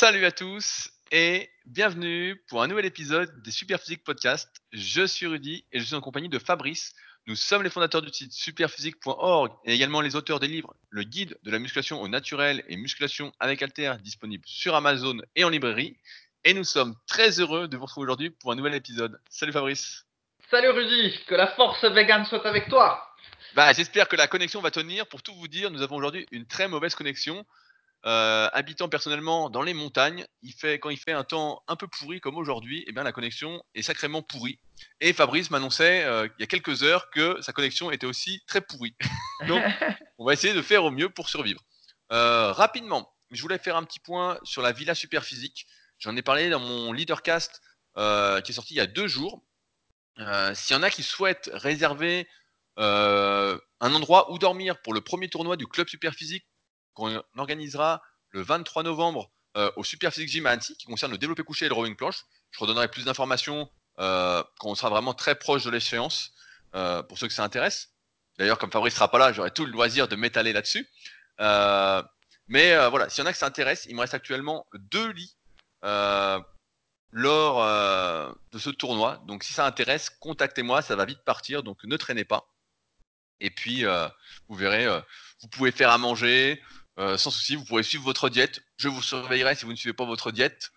Salut à tous et bienvenue pour un nouvel épisode des Superphysique Podcast. Je suis Rudy et je suis en compagnie de Fabrice. Nous sommes les fondateurs du site superphysique.org et également les auteurs des livres Le guide de la musculation au naturel et musculation avec Alter disponible sur Amazon et en librairie. Et nous sommes très heureux de vous retrouver aujourd'hui pour un nouvel épisode. Salut Fabrice. Salut Rudy, que la force vegan soit avec toi. Bah, j'espère que la connexion va tenir. Pour tout vous dire, nous avons aujourd'hui une très mauvaise connexion. Euh, habitant personnellement dans les montagnes, il fait, quand il fait un temps un peu pourri comme aujourd'hui, eh bien, la connexion est sacrément pourrie. Et Fabrice m'annonçait euh, il y a quelques heures que sa connexion était aussi très pourrie. Donc, on va essayer de faire au mieux pour survivre. Euh, rapidement, je voulais faire un petit point sur la Villa Superphysique. J'en ai parlé dans mon leadercast qui est sorti il y a deux jours. S'il y en a qui souhaitent réserver un endroit où dormir pour le premier tournoi du club Superphysique qu'on organisera le 23 novembre euh, au Super Physique Gym à Annecy, qui concerne le développé couché et le rowing planche. Je redonnerai plus d'informations euh, quand on sera vraiment très proche de l'échéance, euh, pour ceux que ça intéresse. D'ailleurs, comme Fabrice sera pas là, j'aurai tout le loisir de m'étaler là-dessus. mais voilà, s'il y en a que ça intéresse, il me reste actuellement deux lits lors de ce tournoi. Donc si ça intéresse, contactez-moi, ça va vite partir, donc ne traînez pas. Et puis, vous verrez, vous pouvez faire à manger, euh, sans souci, vous pourrez suivre votre diète. Je vous surveillerai si vous ne suivez pas votre diète.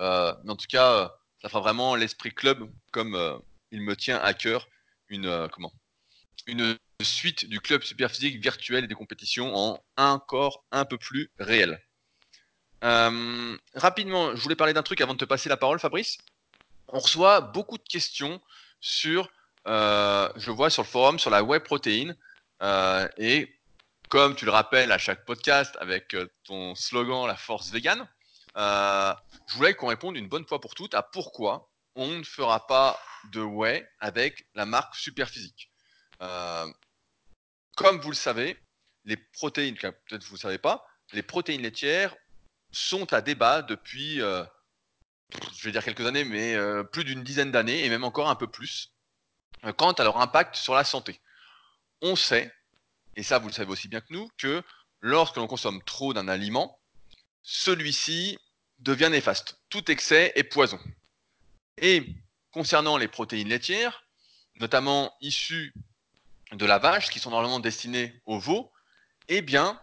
Euh, mais en tout cas, euh, ça fera vraiment l'esprit club comme il me tient à cœur une comment? Une suite du club superphysique virtuel et des compétitions en un corps un peu plus réel. rapidement, je voulais parler d'un truc avant de te passer la parole, Fabrice. On reçoit beaucoup de questions sur, je vois sur le forum, sur la whey protéine. et comme tu le rappelles à chaque podcast avec euh, ton slogan La force vegan, euh, je voulais qu'on réponde une bonne fois pour toutes à pourquoi on ne fera pas de whey avec la marque Superphysique. Euh, comme vous le savez, les protéines, peut-être vous ne savez pas, les protéines laitières sont à débat depuis, je vais dire quelques années, mais plus d'une dizaine d'années et même encore un peu plus, quant à leur impact sur la santé. On sait et ça vous le savez aussi bien que nous, que lorsque l'on consomme trop d'un aliment, celui-ci devient néfaste. Tout excès est poison. Et concernant les protéines laitières, notamment issues de la vache, qui sont normalement destinées aux veaux, eh bien,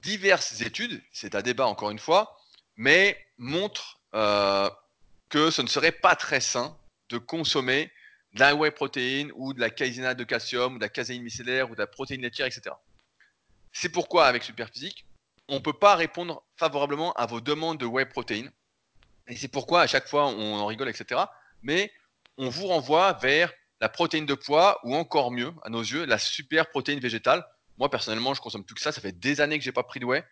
diverses études, c'est à débat encore une fois, mais montrent euh, que ce ne serait pas très sain de consommer de la whey protéine ou de la caséinate de calcium ou de la caséine micellaire ou de la protéine laitière, etc. C'est pourquoi avec Superphysique, on ne peut pas répondre favorablement à vos demandes de whey protéine. Et c'est pourquoi à chaque fois on en rigole, etc. Mais on vous renvoie vers la protéine de poids ou encore mieux, à nos yeux, la super protéine végétale. Moi personnellement, je consomme plus que ça. Ça fait des années que j'ai pas pris de whey.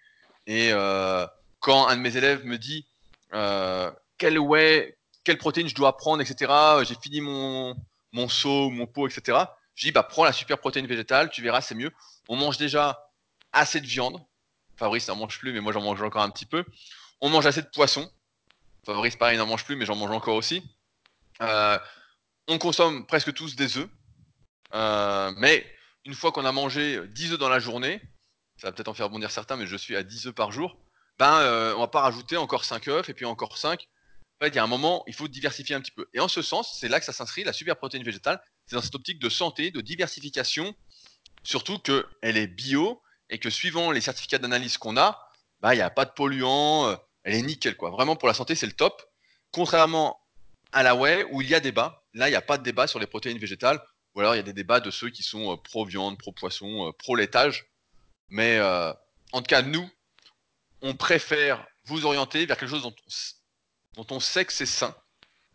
Et euh, quand un de mes élèves me dit euh, quel whey, quelle protéine je dois prendre, etc. J'ai fini mon, mon seau, mon pot, etc. Je dis, bah, prends la super protéine végétale, tu verras, c'est mieux. On mange déjà assez de viande. Fabrice n'en mange plus, mais moi j'en mange encore un petit peu. On mange assez de poisson. Fabrice, pareil, n'en mange plus, mais j'en mange encore aussi. Euh, on consomme presque tous des œufs. Euh, mais une fois qu'on a mangé 10 œufs dans la journée, ça va peut-être en faire bondir certains, mais je suis à 10 œufs par jour, ben, euh, on va pas rajouter encore 5 œufs, et puis encore 5 il y a un moment, il faut diversifier un petit peu. Et en ce sens, c'est là que ça s'inscrit, la super protéine végétale. C'est dans cette optique de santé, de diversification, surtout qu'elle est bio et que suivant les certificats d'analyse qu'on a, bah, il n'y a pas de polluants, euh, elle est nickel. Quoi. Vraiment, pour la santé, c'est le top. Contrairement à la whey, où il y a débat, là, il n'y a pas de débat sur les protéines végétales, ou alors il y a des débats de ceux qui sont euh, pro-viande, pro-poisson, euh, pro-laitage. Mais en tout cas, nous, on préfère vous orienter vers quelque chose dont on dont on sait que c'est sain,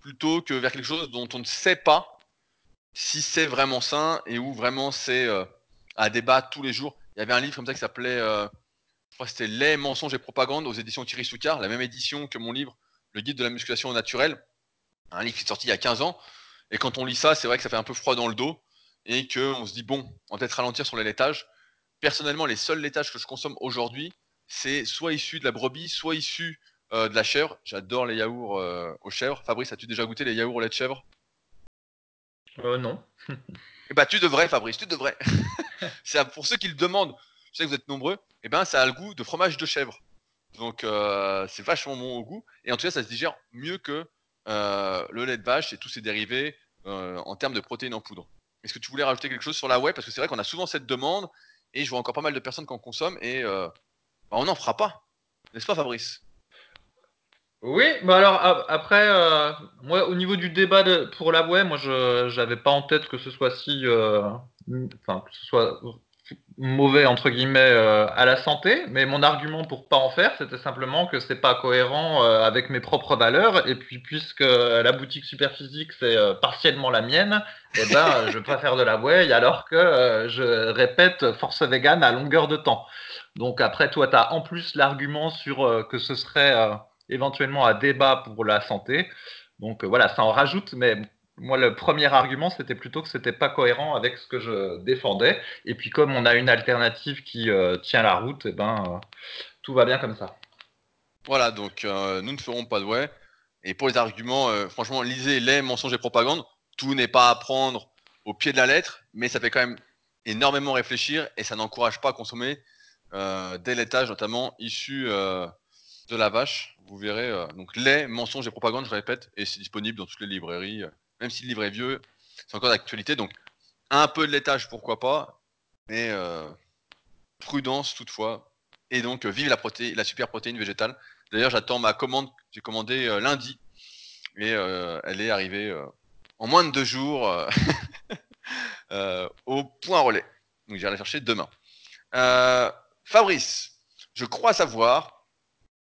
plutôt que vers quelque chose dont on ne sait pas si c'est vraiment sain et où vraiment c'est euh, à débattre tous les jours. Il y avait un livre comme ça qui s'appelait, euh, je crois que c'était Les mensonges et propagande aux éditions Thierry Soucard, la même édition que mon livre Le guide de la musculation naturelle, un livre qui est sorti il y a 15 ans. Et quand on lit ça, c'est vrai que ça fait un peu froid dans le dos et qu'on se dit, bon, on va peut-être ralentir sur les laitages. Personnellement, les seuls laitages que je consomme aujourd'hui, c'est soit issu de la brebis, soit issu euh, de la chèvre. J'adore les yaourts euh, aux chèvres. Fabrice, as-tu déjà goûté les yaourts au lait de chèvre? Euh, Non. eh ben, tu devrais, Fabrice, tu devrais. c'est pour ceux qui le demandent. Je sais que vous êtes nombreux. Eh ben, ça a le goût de fromage de chèvre. Donc euh, c'est vachement bon au goût. Et en tout cas, ça se digère mieux que euh, le lait de vache et tous ses dérivés euh, en termes de protéines en poudre. Est-ce que tu voulais rajouter quelque chose sur la whey Parce que c'est vrai qu'on a souvent cette demande et je vois encore pas mal de personnes qui en consomment et bah, on n'en fera pas. N'est-ce pas Fabrice? Oui, bah alors après, moi au niveau du débat pour la whey, moi je n'avais pas en tête que ce soit si, enfin que ce soit mauvais entre guillemets euh, à la santé, mais mon argument pour pas en faire, c'était simplement que c'est pas cohérent euh, avec mes propres valeurs. Et puis puisque la boutique Superphysique c'est euh, partiellement la mienne, eh ben je veux pas faire de la whey alors que je répète force vegan à longueur de temps. Donc après toi tu as en plus l'argument sur que ce serait éventuellement un débat pour la santé. Donc voilà, ça en rajoute, mais moi, le premier argument, c'était plutôt que c'était pas cohérent avec ce que je défendais. Et puis, comme on a une alternative qui euh, tient la route, eh ben, euh, tout va bien comme ça. Voilà, donc euh, nous ne ferons pas de ouais. Et pour les arguments, franchement, lisez les mensonges et propagande. Tout n'est pas à prendre au pied de la lettre, mais ça fait quand même énormément réfléchir et ça n'encourage pas à consommer des laitages, notamment issus de la vache. Vous verrez, donc lait, mensonges et propagande, je répète, et c'est disponible dans toutes les librairies même si le livre est vieux, c'est encore d'actualité. Donc, un peu de laitage, pourquoi pas, mais euh, prudence toutefois. Et donc, vive la, la super protéine végétale. D'ailleurs, j'attends ma commande, j'ai commandé euh, lundi, et euh, elle est arrivée en moins de deux jours au point relais. Donc, j'irai la chercher demain. Fabrice, je crois savoir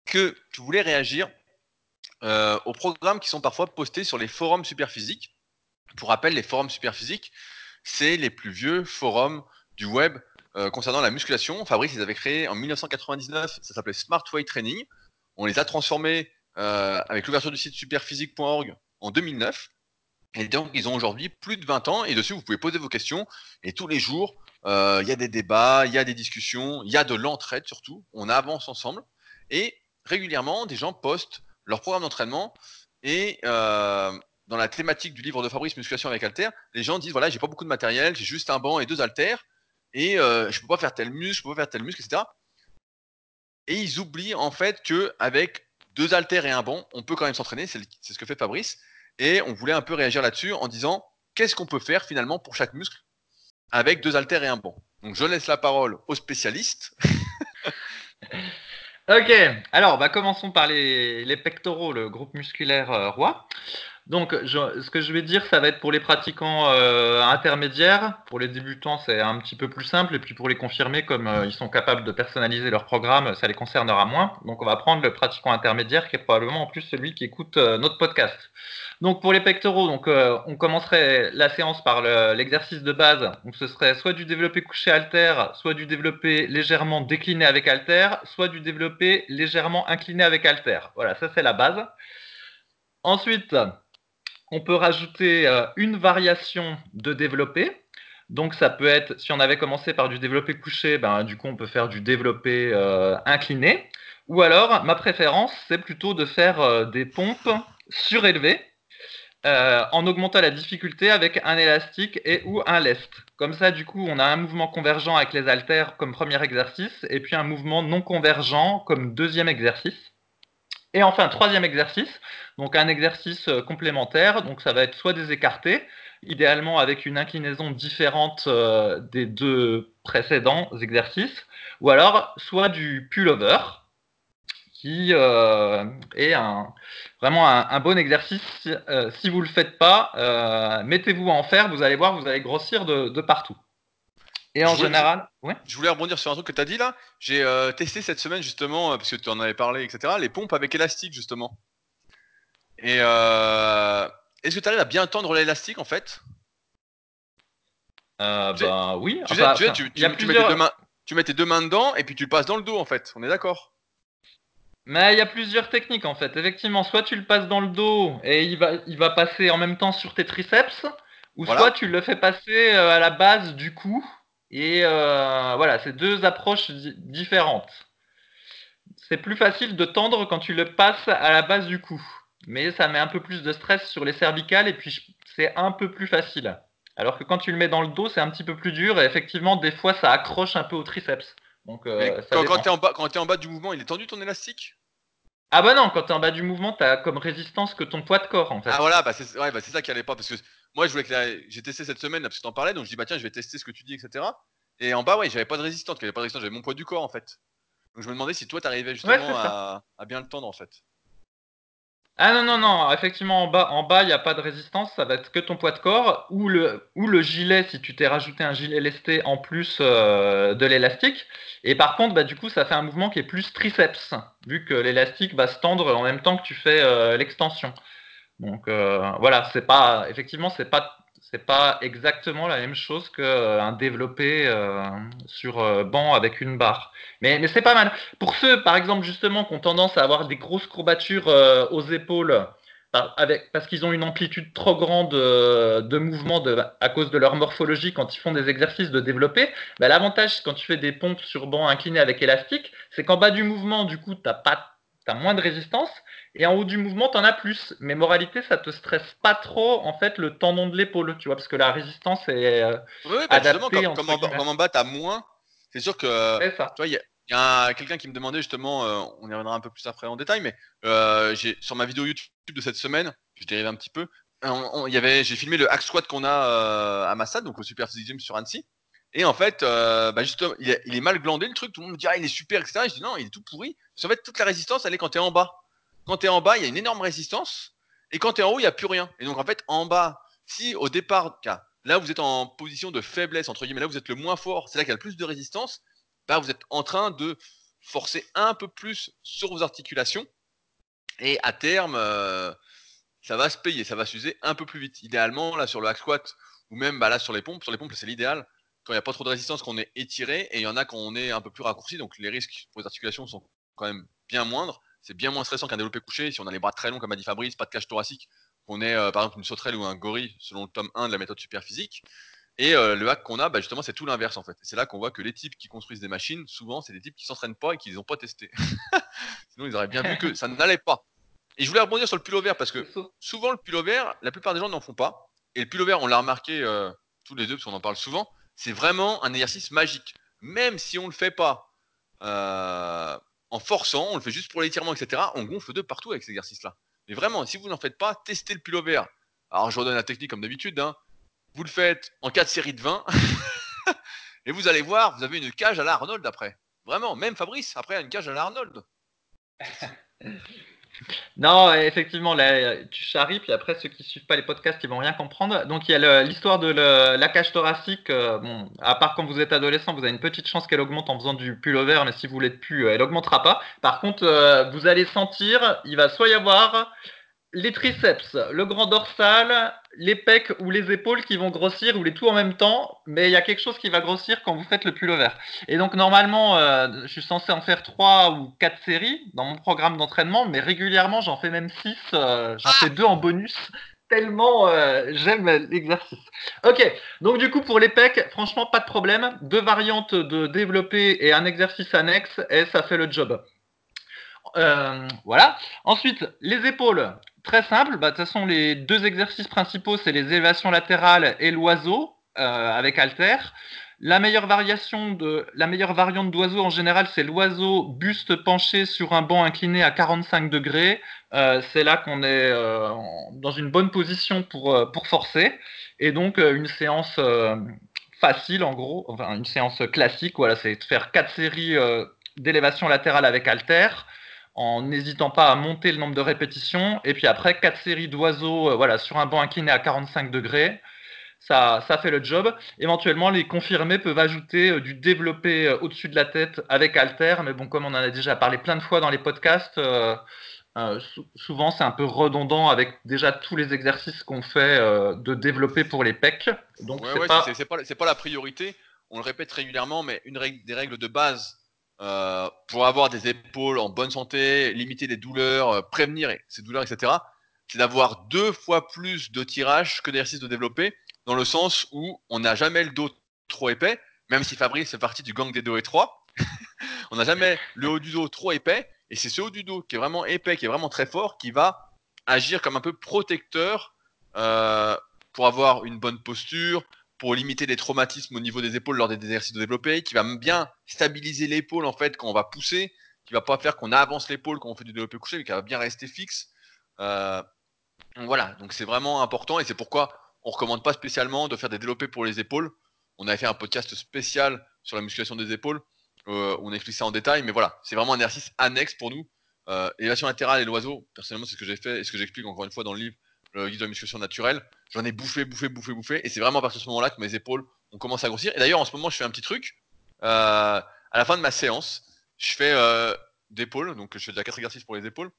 que tu voulais réagir euh, aux programmes qui sont parfois postés sur les forums superphysiques. Pour rappel, les forums superphysiques, c'est les plus vieux forums du web euh, concernant la musculation. Fabrice les avait créés en 1999, ça s'appelait Smart Weight Training. On les a transformés euh, avec l'ouverture du site superphysique.org en 2009. Et donc, ils ont aujourd'hui plus de 20 ans. Et dessus, vous pouvez poser vos questions. Et tous les jours, il y a des débats, il y a des discussions, il y a de l'entraide surtout. On avance ensemble. Et régulièrement, des gens postent leur programme d'entraînement et euh, dans la thématique du livre de Fabrice Musculation avec Alter, les gens disent voilà, j'ai pas beaucoup de matériel, j'ai juste un banc et deux haltères et euh, je peux pas faire tel muscle, je peux pas faire tel muscle, etc. Et ils oublient en fait que avec deux haltères et un banc, on peut quand même s'entraîner, c'est ce que fait Fabrice. Et on voulait un peu réagir là-dessus en disant qu'est-ce qu'on peut faire finalement pour chaque muscle avec deux haltères et un banc? Donc je laisse la parole aux spécialistes. Ok, alors bah, commençons par les, pectoraux, le groupe musculaire euh, roi. Donc, ce que je vais dire, ça va être pour les pratiquants euh, intermédiaires. Pour les débutants, c'est un petit peu plus simple. Et puis pour les confirmés, comme euh, ils sont capables de personnaliser leur programme, ça les concernera moins. Donc, on va prendre le pratiquant intermédiaire, qui est probablement en plus celui qui écoute notre podcast. Donc pour les pectoraux, donc, euh, on commencerait la séance par l'exercice de base. Donc ce serait soit du développé couché alter, soit du développé légèrement décliné avec alter, soit du développé légèrement incliné avec alter. Voilà, ça c'est la base. Ensuite, on peut rajouter euh, une variation de développé. Donc ça peut être, si on avait commencé par du développé couché, ben, du coup on peut faire du développé euh, incliné. Ou alors, ma préférence, c'est plutôt de faire des pompes surélevées euh, en augmentant la difficulté avec un élastique et ou un lest. Comme ça, du coup, on a un mouvement convergent avec les haltères comme premier exercice et puis un mouvement non convergent comme deuxième exercice. Et enfin, troisième exercice, donc un exercice euh, complémentaire, donc ça va être soit des écartés, idéalement avec une inclinaison différente euh, des deux précédents exercices, ou alors soit du pullover, qui euh, est vraiment un, bon exercice. Si vous ne le faites pas, mettez-vous en faire, vous allez voir, vous allez grossir de, partout. Et en général, je, voulais rebondir sur un truc que tu as dit là. J'ai testé cette semaine justement, parce que tu en avais parlé, etc., les pompes avec élastique justement. Et est-ce que tu arrives à bien tendre l'élastique en fait? Ben oui. Tu, tu, tu, tu mets tes deux mains dedans et puis tu le passes dans le dos en fait. On est d'accord? Mais il y a plusieurs techniques en fait. Effectivement, soit tu le passes dans le dos et il va, il va passer en même temps sur tes triceps, ou soit tu le fais passer euh, à la base du cou. Et euh, voilà, c'est deux approches différentes. C'est plus facile de tendre quand tu le passes à la base du cou. Mais ça met un peu plus de stress sur les cervicales et puis c'est un peu plus facile. Alors que quand tu le mets dans le dos, c'est un petit peu plus dur et effectivement, des fois, ça accroche un peu au triceps. Donc, euh, quand, tu es, en bas, es en bas du mouvement, il est tendu ton élastique? Ah bah non, quand tu es en bas du mouvement, tu as comme résistance que ton poids de corps en fait. Ah voilà, bah c'est ouais, bah ça qui allait pas parce que moi je voulais que j'ai testé cette semaine parce que tu en parlais donc je dis bah tiens je vais tester ce que tu dis etc. Et en bas ouais j'avais pas de résistance, j'avais pas de résistance, j'avais mon poids du corps en fait. Donc je me demandais si toi t'arrivais justement à, à, bien le tendre en fait. Ah non, non, non, effectivement, en bas, en bas, il n'y a pas de résistance, ça va être que ton poids de corps ou le, ou le gilet si tu t'es rajouté un gilet lesté en plus euh, de l'élastique. Et par contre, bah, du coup, ça fait un mouvement qui est plus triceps, vu que l'élastique va se tendre en même temps que tu fais euh, l'extension. Donc euh, voilà, c'est pas, effectivement, c'est pas c'est pas exactement la même chose qu'un euh, développé euh, sur banc avec une barre. Mais, c'est pas mal. Pour ceux, par exemple, justement, qui ont tendance à avoir des grosses courbatures aux épaules, parce qu'ils ont une amplitude trop grande de mouvement à cause de leur morphologie quand ils font des exercices de développé, bah, l'avantage quand tu fais des pompes sur banc incliné avec élastique, c'est qu'en bas du mouvement, du coup, tu as moins de résistance, et en haut du mouvement, tu en as plus. Mais moralité, ça te stresse pas trop, en fait, le tendon de l'épaule, tu vois, parce que la résistance est euh, oui, bah adaptée. Comme, en, bas, tu as moins, c'est sûr que. Tu vois, il y a, quelqu'un qui me demandait justement, euh, on y reviendra un peu plus après en détail, mais euh, sur ma vidéo YouTube de cette semaine, je dérive un petit peu, j'ai filmé le hack squat qu'on a à Massad, donc au Super Physique Gym sur Annecy. Et en fait, bah justement, il est, mal glandé le truc, tout le monde me dit ah il est super, etc. je dis non, il est tout pourri. en fait, toute la résistance, elle est quand tu es en bas. Quand tu es en bas, il y a une énorme résistance. Et quand tu es en haut, il n'y a plus rien. Et donc, en fait, en bas, si au départ, là, vous êtes en position de faiblesse, entre guillemets, là, vous êtes le moins fort, c'est là qu'il y a le plus de résistance, bah, vous êtes en train de forcer un peu plus sur vos articulations. Et à terme, euh, ça va se payer, ça va s'user un peu plus vite. Idéalement, là, sur le hack squat, ou même bah, là, sur les pompes, sur les pompes, c'est l'idéal. Quand il n'y a pas trop de résistance, qu'on est étiré, et il y en a quand on est un peu plus raccourci, donc les risques pour les articulations sont quand même bien moindres c'est bien moins stressant qu'un développé couché. Si on a les bras très longs, comme a dit Fabrice, pas de cage thoracique, on est euh, par exemple une sauterelle ou un gorille, selon le tome 1 de la méthode super physique. Et euh, le hack qu'on a, bah, justement, c'est tout l'inverse en fait. C'est là qu'on voit que les types qui construisent des machines, souvent, c'est des types qui s'entraînent pas et qui les ont pas testés. Sinon, ils auraient bien vu que ça n'allait pas. Et je voulais rebondir sur le pullover parce que souvent, le pullover, la plupart des gens n'en font pas. Et le pullover, on l'a remarqué euh, tous les deux parce qu'on en parle souvent, c'est vraiment un exercice magique. Même si on ne le fait pas en forçant, on le fait juste pour l'étirement, etc. On gonfle de partout avec cet exercice-là. Mais vraiment, si vous n'en faites pas, testez le pullover. Alors, je redonne la technique comme d'habitude. Hein. Vous le faites en 4 séries de 20. et vous allez voir, vous avez une cage à la Arnold après. Vraiment, même Fabrice, après, a une cage à la Arnold. Non, effectivement, tu charries, puis après, ceux qui ne suivent pas les podcasts, ils vont rien comprendre. Donc, il y a l'histoire de la cage thoracique. Euh, à part quand vous êtes adolescent, vous avez une petite chance qu'elle augmente en faisant du pullover, mais si vous l'êtes plus, elle augmentera pas. Par contre, euh, vous allez sentir, il va soit y avoir les triceps, le grand dorsal, les pecs ou les épaules qui vont grossir ou les tout en même temps, mais il y a quelque chose qui va grossir quand vous faites le pullover. Et donc normalement, euh, je suis censé en faire trois ou quatre séries dans mon programme d'entraînement, mais régulièrement j'en fais même six, euh, j'en fais deux en bonus. Tellement euh, j'aime l'exercice. Ok, donc du coup pour les pecs, franchement pas de problème. Deux variantes de développer et un exercice annexe et ça fait le job. voilà. Ensuite, les épaules. Très simple, bah, de toute façon, les deux exercices principaux, c'est les élévations latérales et l'oiseau euh, avec halter. La meilleure variation de la meilleure variante d'oiseau en général, c'est l'oiseau buste penché sur un banc incliné à 45 degrés. Euh, c'est là qu'on est euh, dans une bonne position pour, pour forcer. Et donc une séance facile en gros, enfin une séance classique, voilà, c'est de faire quatre séries d'élévation latérale avec halter en n'hésitant pas à monter le nombre de répétitions. Et puis après, quatre séries d'oiseaux euh, voilà, sur un banc incliné à 45 degrés. Ça, ça fait le job. Éventuellement, les confirmés peuvent ajouter euh, du développé euh, au-dessus de la tête avec alter. Mais bon, comme on en a déjà parlé plein de fois dans les podcasts, souvent c'est un peu redondant avec déjà tous les exercices qu'on fait de développer pour les pecs. Donc c'est pas... pas... la priorité. On le répète régulièrement, mais une règle, des règles de base euh, pour avoir des épaules en bonne santé, limiter les douleurs, euh, prévenir ces douleurs, etc., c'est d'avoir deux fois plus de tirage que d'exercices de développer, dans le sens où on n'a jamais le dos trop épais, même si Fabrice fait partie du gang des dos étroits, on n'a jamais le haut du dos trop épais, et c'est ce haut du dos qui est vraiment épais, qui est vraiment très fort, qui va agir comme un peu protecteur euh, pour avoir une bonne posture, pour limiter les traumatismes au niveau des épaules lors des exercices de développé, qui va bien stabiliser l'épaule en fait quand on va pousser, qui va pas faire qu'on avance l'épaule quand on fait du développé couché, mais qui va bien rester fixe. Euh, voilà, donc c'est vraiment important et c'est pourquoi on recommande pas spécialement de faire des développés pour les épaules. On avait fait un podcast spécial sur la musculation des épaules euh, on explique ça en détail, mais voilà, c'est vraiment un exercice annexe pour nous. Euh, latérale et l'oiseau, personnellement, c'est ce que j'ai fait et ce que j'explique encore une fois dans le livre, le guide de la musculation naturelle. J'en ai bouffé, bouffé, bouffé, bouffé, et c'est vraiment à partir de ce moment-là que mes épaules ont commencé à grossir. Et d'ailleurs, en ce moment, je fais un petit truc. Euh, à la fin de ma séance, je fais euh, d'épaule, donc je fais déjà 4 exercices pour les épaules.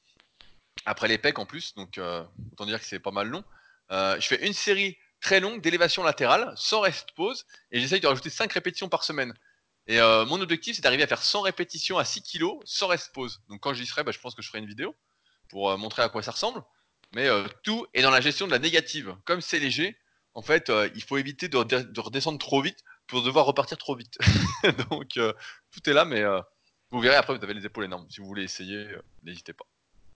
Après les en plus, donc euh, autant dire que c'est pas mal long. Euh, je fais une série très longue d'élévation latérale, sans rest pause, et j'essaye de rajouter 5 répétitions par semaine. Et mon objectif, c'est d'arriver à faire 100 répétitions à 6 kg sans rest pause. Donc quand j'y serai, bah, je pense que je ferai une vidéo pour montrer à quoi ça ressemble. Mais euh, tout est dans la gestion de la négative. Comme c'est léger, en fait, euh, il faut éviter de, de- de redescendre trop vite pour devoir repartir trop vite. Donc euh, tout est là, mais vous verrez après, vous avez les épaules énormes. Si vous voulez essayer, n'hésitez pas.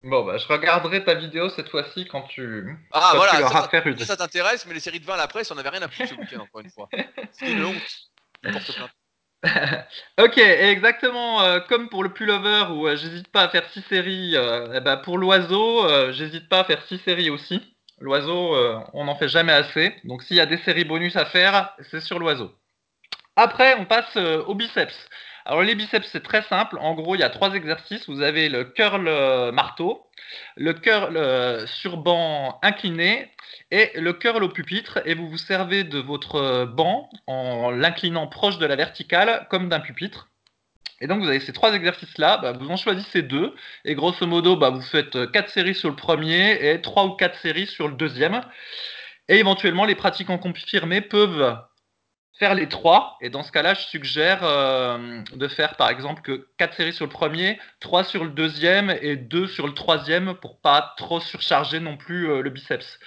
Bon, bah, je regarderai ta vidéo cette fois-ci quand tu, Ah quand voilà, tu ça, une. t'intéresse, mais les séries de 20 à la presse, on avait rien à foutre ce week-end, encore une fois. C'est une honte. Ok, exactement euh, comme pour le pullover où euh, j'hésite pas à faire 6 séries, euh, eh ben, pour l'oiseau, j'hésite pas à faire 6 séries aussi. L'oiseau, on n'en fait jamais assez. Donc s'il y a des séries bonus à faire, c'est sur l'oiseau. Après, on passe au biceps. Alors les biceps, c'est très simple. En gros, il y a trois exercices. Vous avez le curl euh, marteau, le curl euh, sur banc incliné et le curl au pupitre. Et vous vous servez de votre banc en l'inclinant proche de la verticale comme d'un pupitre. Et donc vous avez ces trois exercices-là, bah, vous en choisissez deux, et grosso modo, bah, vous faites euh, quatre séries sur le premier et trois ou quatre séries sur le deuxième. Et éventuellement, les pratiquants confirmés peuvent faire les trois. Et dans ce cas-là, je suggère euh, de faire par exemple que 4 séries sur le premier, 3 sur le deuxième et 2 sur le troisième pour pas trop surcharger non plus euh, le biceps.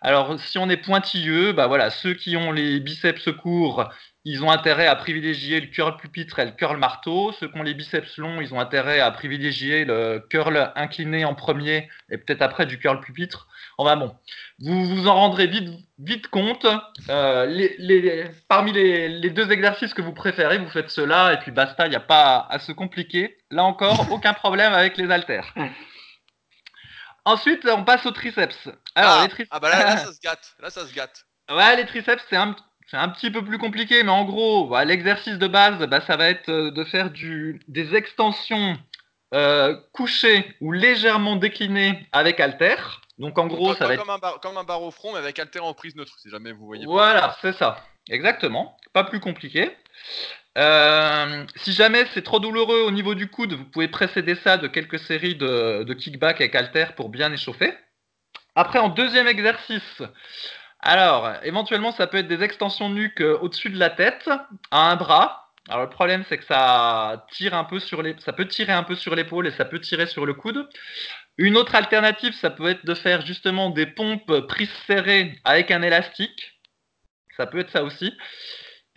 Alors si on est pointilleux, bah voilà, ceux qui ont les biceps courts, ils ont intérêt à privilégier le curl pupitre et le curl marteau. Ceux qui ont les biceps longs, ils ont intérêt à privilégier le curl incliné en premier et peut-être après du curl pupitre. Enfin bon, vous vous en rendrez vite, vite compte. Euh, les, les- parmi les, les deux exercices que vous préférez, vous faites cela et puis basta, il n'y a pas à se compliquer. Là encore, aucun problème avec les haltères. Ensuite, on passe aux triceps. Alors, ah, les triceps. ah bah là, là, ça se gâte. Là, ça se gâte. Ouais, les triceps, c'est un, c'est un petit peu plus compliqué, mais en gros, bah, l'exercice de base, bah, ça va être euh, de faire du, des extensions euh, couchées ou légèrement déclinées avec halter. Donc en gros, ça va comme, être... un bar, comme un bar au front, mais avec alter en prise neutre, si jamais vous voyez. pas. Voilà, c'est ça. Exactement. Pas plus compliqué. Euh, si jamais c'est trop douloureux au niveau du coude, vous pouvez précéder ça de quelques séries de, de kickback avec halter pour bien échauffer. Après, en deuxième exercice, alors éventuellement ça peut être des extensions nuque euh, au-dessus de la tête, à un bras. Alors le problème c'est que ça tire un peu sur les, ça peut tirer un peu sur l'épaule et ça peut tirer sur le coude. Une autre alternative, ça peut être de faire justement des pompes prises serrées avec un élastique. Ça peut être ça aussi.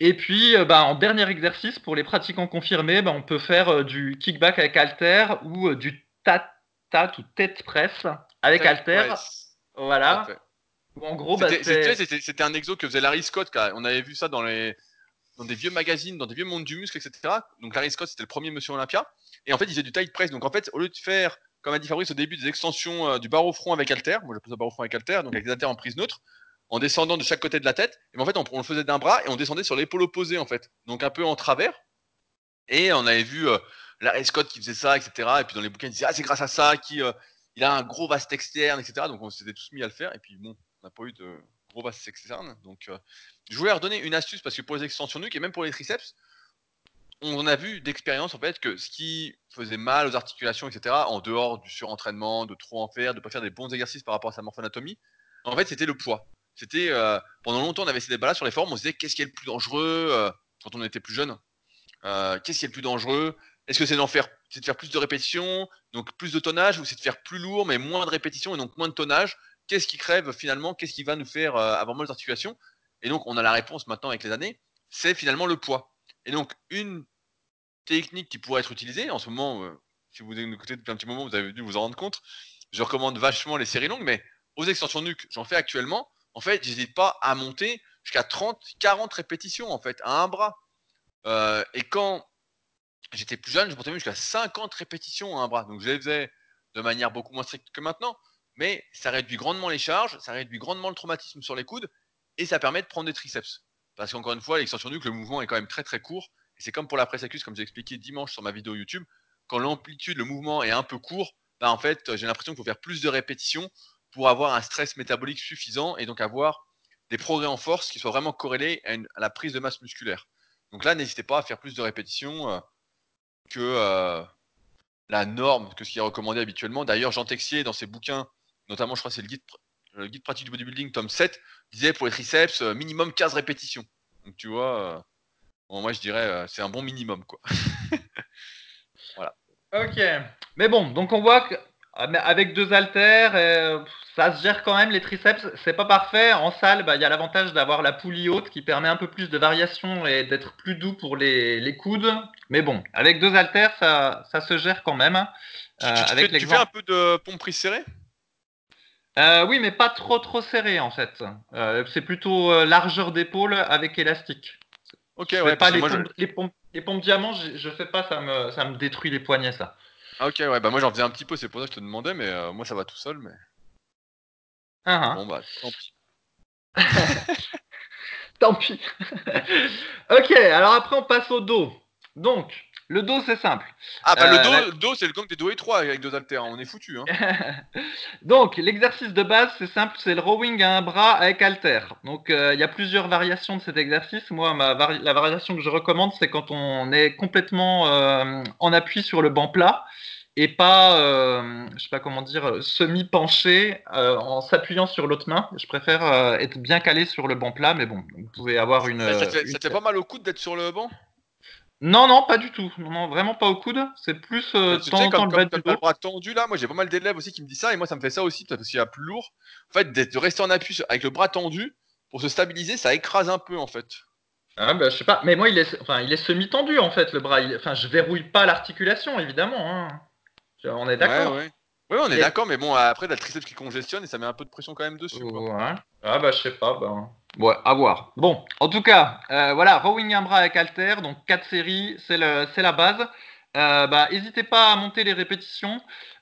Et puis, euh, bah, en dernier exercice, pour les pratiquants confirmés, bah, on peut faire euh, du kickback avec halter ou du tat, tat ou tête presse avec halter. Voilà. En gros, bah, C'était- un exo que faisait Larry Scott. quand On avait vu ça dans, les, dans des vieux magazines, dans des vieux mondes du muscle, etc. Donc Larry Scott, c'était le premier monsieur Olympia. Et en fait, il faisait du tight press. Donc en fait, au lieu de faire, comme a dit Fabrice au début, des extensions euh, du bar au front avec halter, moi j'appelle ça bar au front avec halter, donc avec des haltères en prise neutre, en descendant de chaque côté de la tête, et ben, en fait, on, on le faisait d'un bras et on descendait sur l'épaule opposée, en fait. Donc un peu en travers. Et on avait vu euh, Larry Scott qui faisait ça, etc. Et puis dans les bouquins, il disait, ah, c'est grâce à ça qu'il il a un gros vaste externe, etc. Donc on s'était tous mis à le faire. Et puis bon, on n'a pas eu de gros vaste externe. Donc euh, je voulais redonner une astuce parce que pour les extensions nuque et même pour les triceps, on a vu d'expérience en fait que ce qui faisait mal aux articulations, etc., en dehors du surentraînement, de trop en faire, de pas faire des bons exercices par rapport à sa morphoanatomie, en fait c'était le poids. C'était euh, pendant longtemps on avait ces débats-là sur les forums, on se disait qu'est-ce qui est le plus dangereux euh, quand on était plus jeune Qu'est-ce qui est le plus dangereux? Est-ce que c'est d'en faire, c'est de faire plus de répétitions, donc plus de tonnage, ou c'est de faire plus lourd mais moins de répétitions et donc moins de tonnage Qu'est-ce qui crève finalement Qu'est-ce qui va nous faire euh, avoir mal aux articulations Et donc on a la réponse maintenant avec les années, c'est finalement le poids. Et donc, une technique qui pourrait être utilisée, en ce moment, euh, si vous écoutez depuis un petit moment, vous avez dû vous en rendre compte, je recommande vachement les séries longues, mais aux extensions nuque, j'en fais actuellement. En fait, j'hésite pas à monter jusqu'à 30, 40 répétitions en fait, à un bras. Euh, et quand j'étais plus jeune, je montais même jusqu'à 50 répétitions à un bras. Donc je les faisais de manière beaucoup moins stricte que maintenant, mais ça réduit grandement les charges, ça réduit grandement le traumatisme sur les coudes, et ça permet de prendre des triceps. Parce qu'encore une fois, l'extension que le mouvement est quand même très très court, et c'est comme pour la presse accuse, comme j'ai expliqué dimanche sur ma vidéo YouTube, quand l'amplitude, le mouvement est un peu court, bah en fait, j'ai l'impression qu'il faut faire plus de répétitions pour avoir un stress métabolique suffisant et donc avoir des progrès en force qui soient vraiment corrélés à, la prise de masse musculaire. Donc là, n'hésitez pas à faire plus de répétitions euh, que euh, la norme, que ce qui est recommandé habituellement. D'ailleurs, Jean Texier, dans ses bouquins, notamment, je crois que c'est le guide, le guide pratique du bodybuilding, tome 7, disait pour les triceps, euh, minimum 15 répétitions. Donc tu vois, moi je dirais, c'est un bon minimum. quoi. voilà. Ok. Mais bon, donc on voit que ah, avec deux haltères, euh, ça se gère quand même les triceps. C'est pas parfait. En salle, bah, il y a l'avantage d'avoir la poulie haute qui permet un peu plus de variation et d'être plus doux pour les, coudes. Mais bon, avec deux haltères, ça, se gère quand même. tu, euh, fais, un peu de pompe serrée euh, oui, mais pas trop trop serré en fait. c'est plutôt largeur d'épaule avec élastique. Ok, ouais. Pas les, pompes, les, pompes, les, pompes, diamants, je, je fais pas, ça me, ça me détruit les poignets ça. Ah ok, ouais, bah moi j'en faisais un petit peu, c'est pour ça que je te demandais, mais euh, moi ça va tout seul, mais... Ah, ah. Bon bah, tant pis. tant pis. ok, alors après on passe au dos. Donc, le dos c'est simple. Ah bah le euh, dos, dos c'est le gang des dos étroits avec deux haltères, on est foutu. Hein. Donc, l'exercice de base c'est simple, c'est le rowing à un bras avec halter. Donc, euh, il y a plusieurs variations de cet exercice. Moi, ma la variation que je recommande c'est quand on est complètement en appui sur le banc plat et pas, euh, je sais pas comment dire, semi-penché euh, en s'appuyant sur l'autre main. Je préfère euh, être bien calé sur le banc plat, mais bon, vous pouvez avoir une. Ça, te fait, pas mal au coude d'être sur le banc Non, non, pas du tout. Non, vraiment pas au coude. C'est plus euh, tu sais, comme, le, bras tendu là. Moi, j'ai pas mal d'élèves aussi qui me disent ça, et moi, ça me fait ça aussi parce qu'il y a plus lourd. En fait, de rester en appui avec le bras tendu pour se stabiliser, ça écrase un peu en fait. Ah bah, je sais pas, mais moi il est, enfin, il est semi-tendu en fait le bras. Enfin, je verrouille pas l'articulation évidemment. Hein. On est d'accord. Ouais, Oui, on est d'accord, mais bon, après, t'as le triceps qui congestionne et ça met un peu de pression quand même dessus. Ah bah, je sais pas. Ben... Ouais, à voir. Bon, en tout cas, euh, voilà, rowing un bras avec alter, donc 4 séries, c'est la base. Euh, bah, n'hésitez pas à monter les répétitions.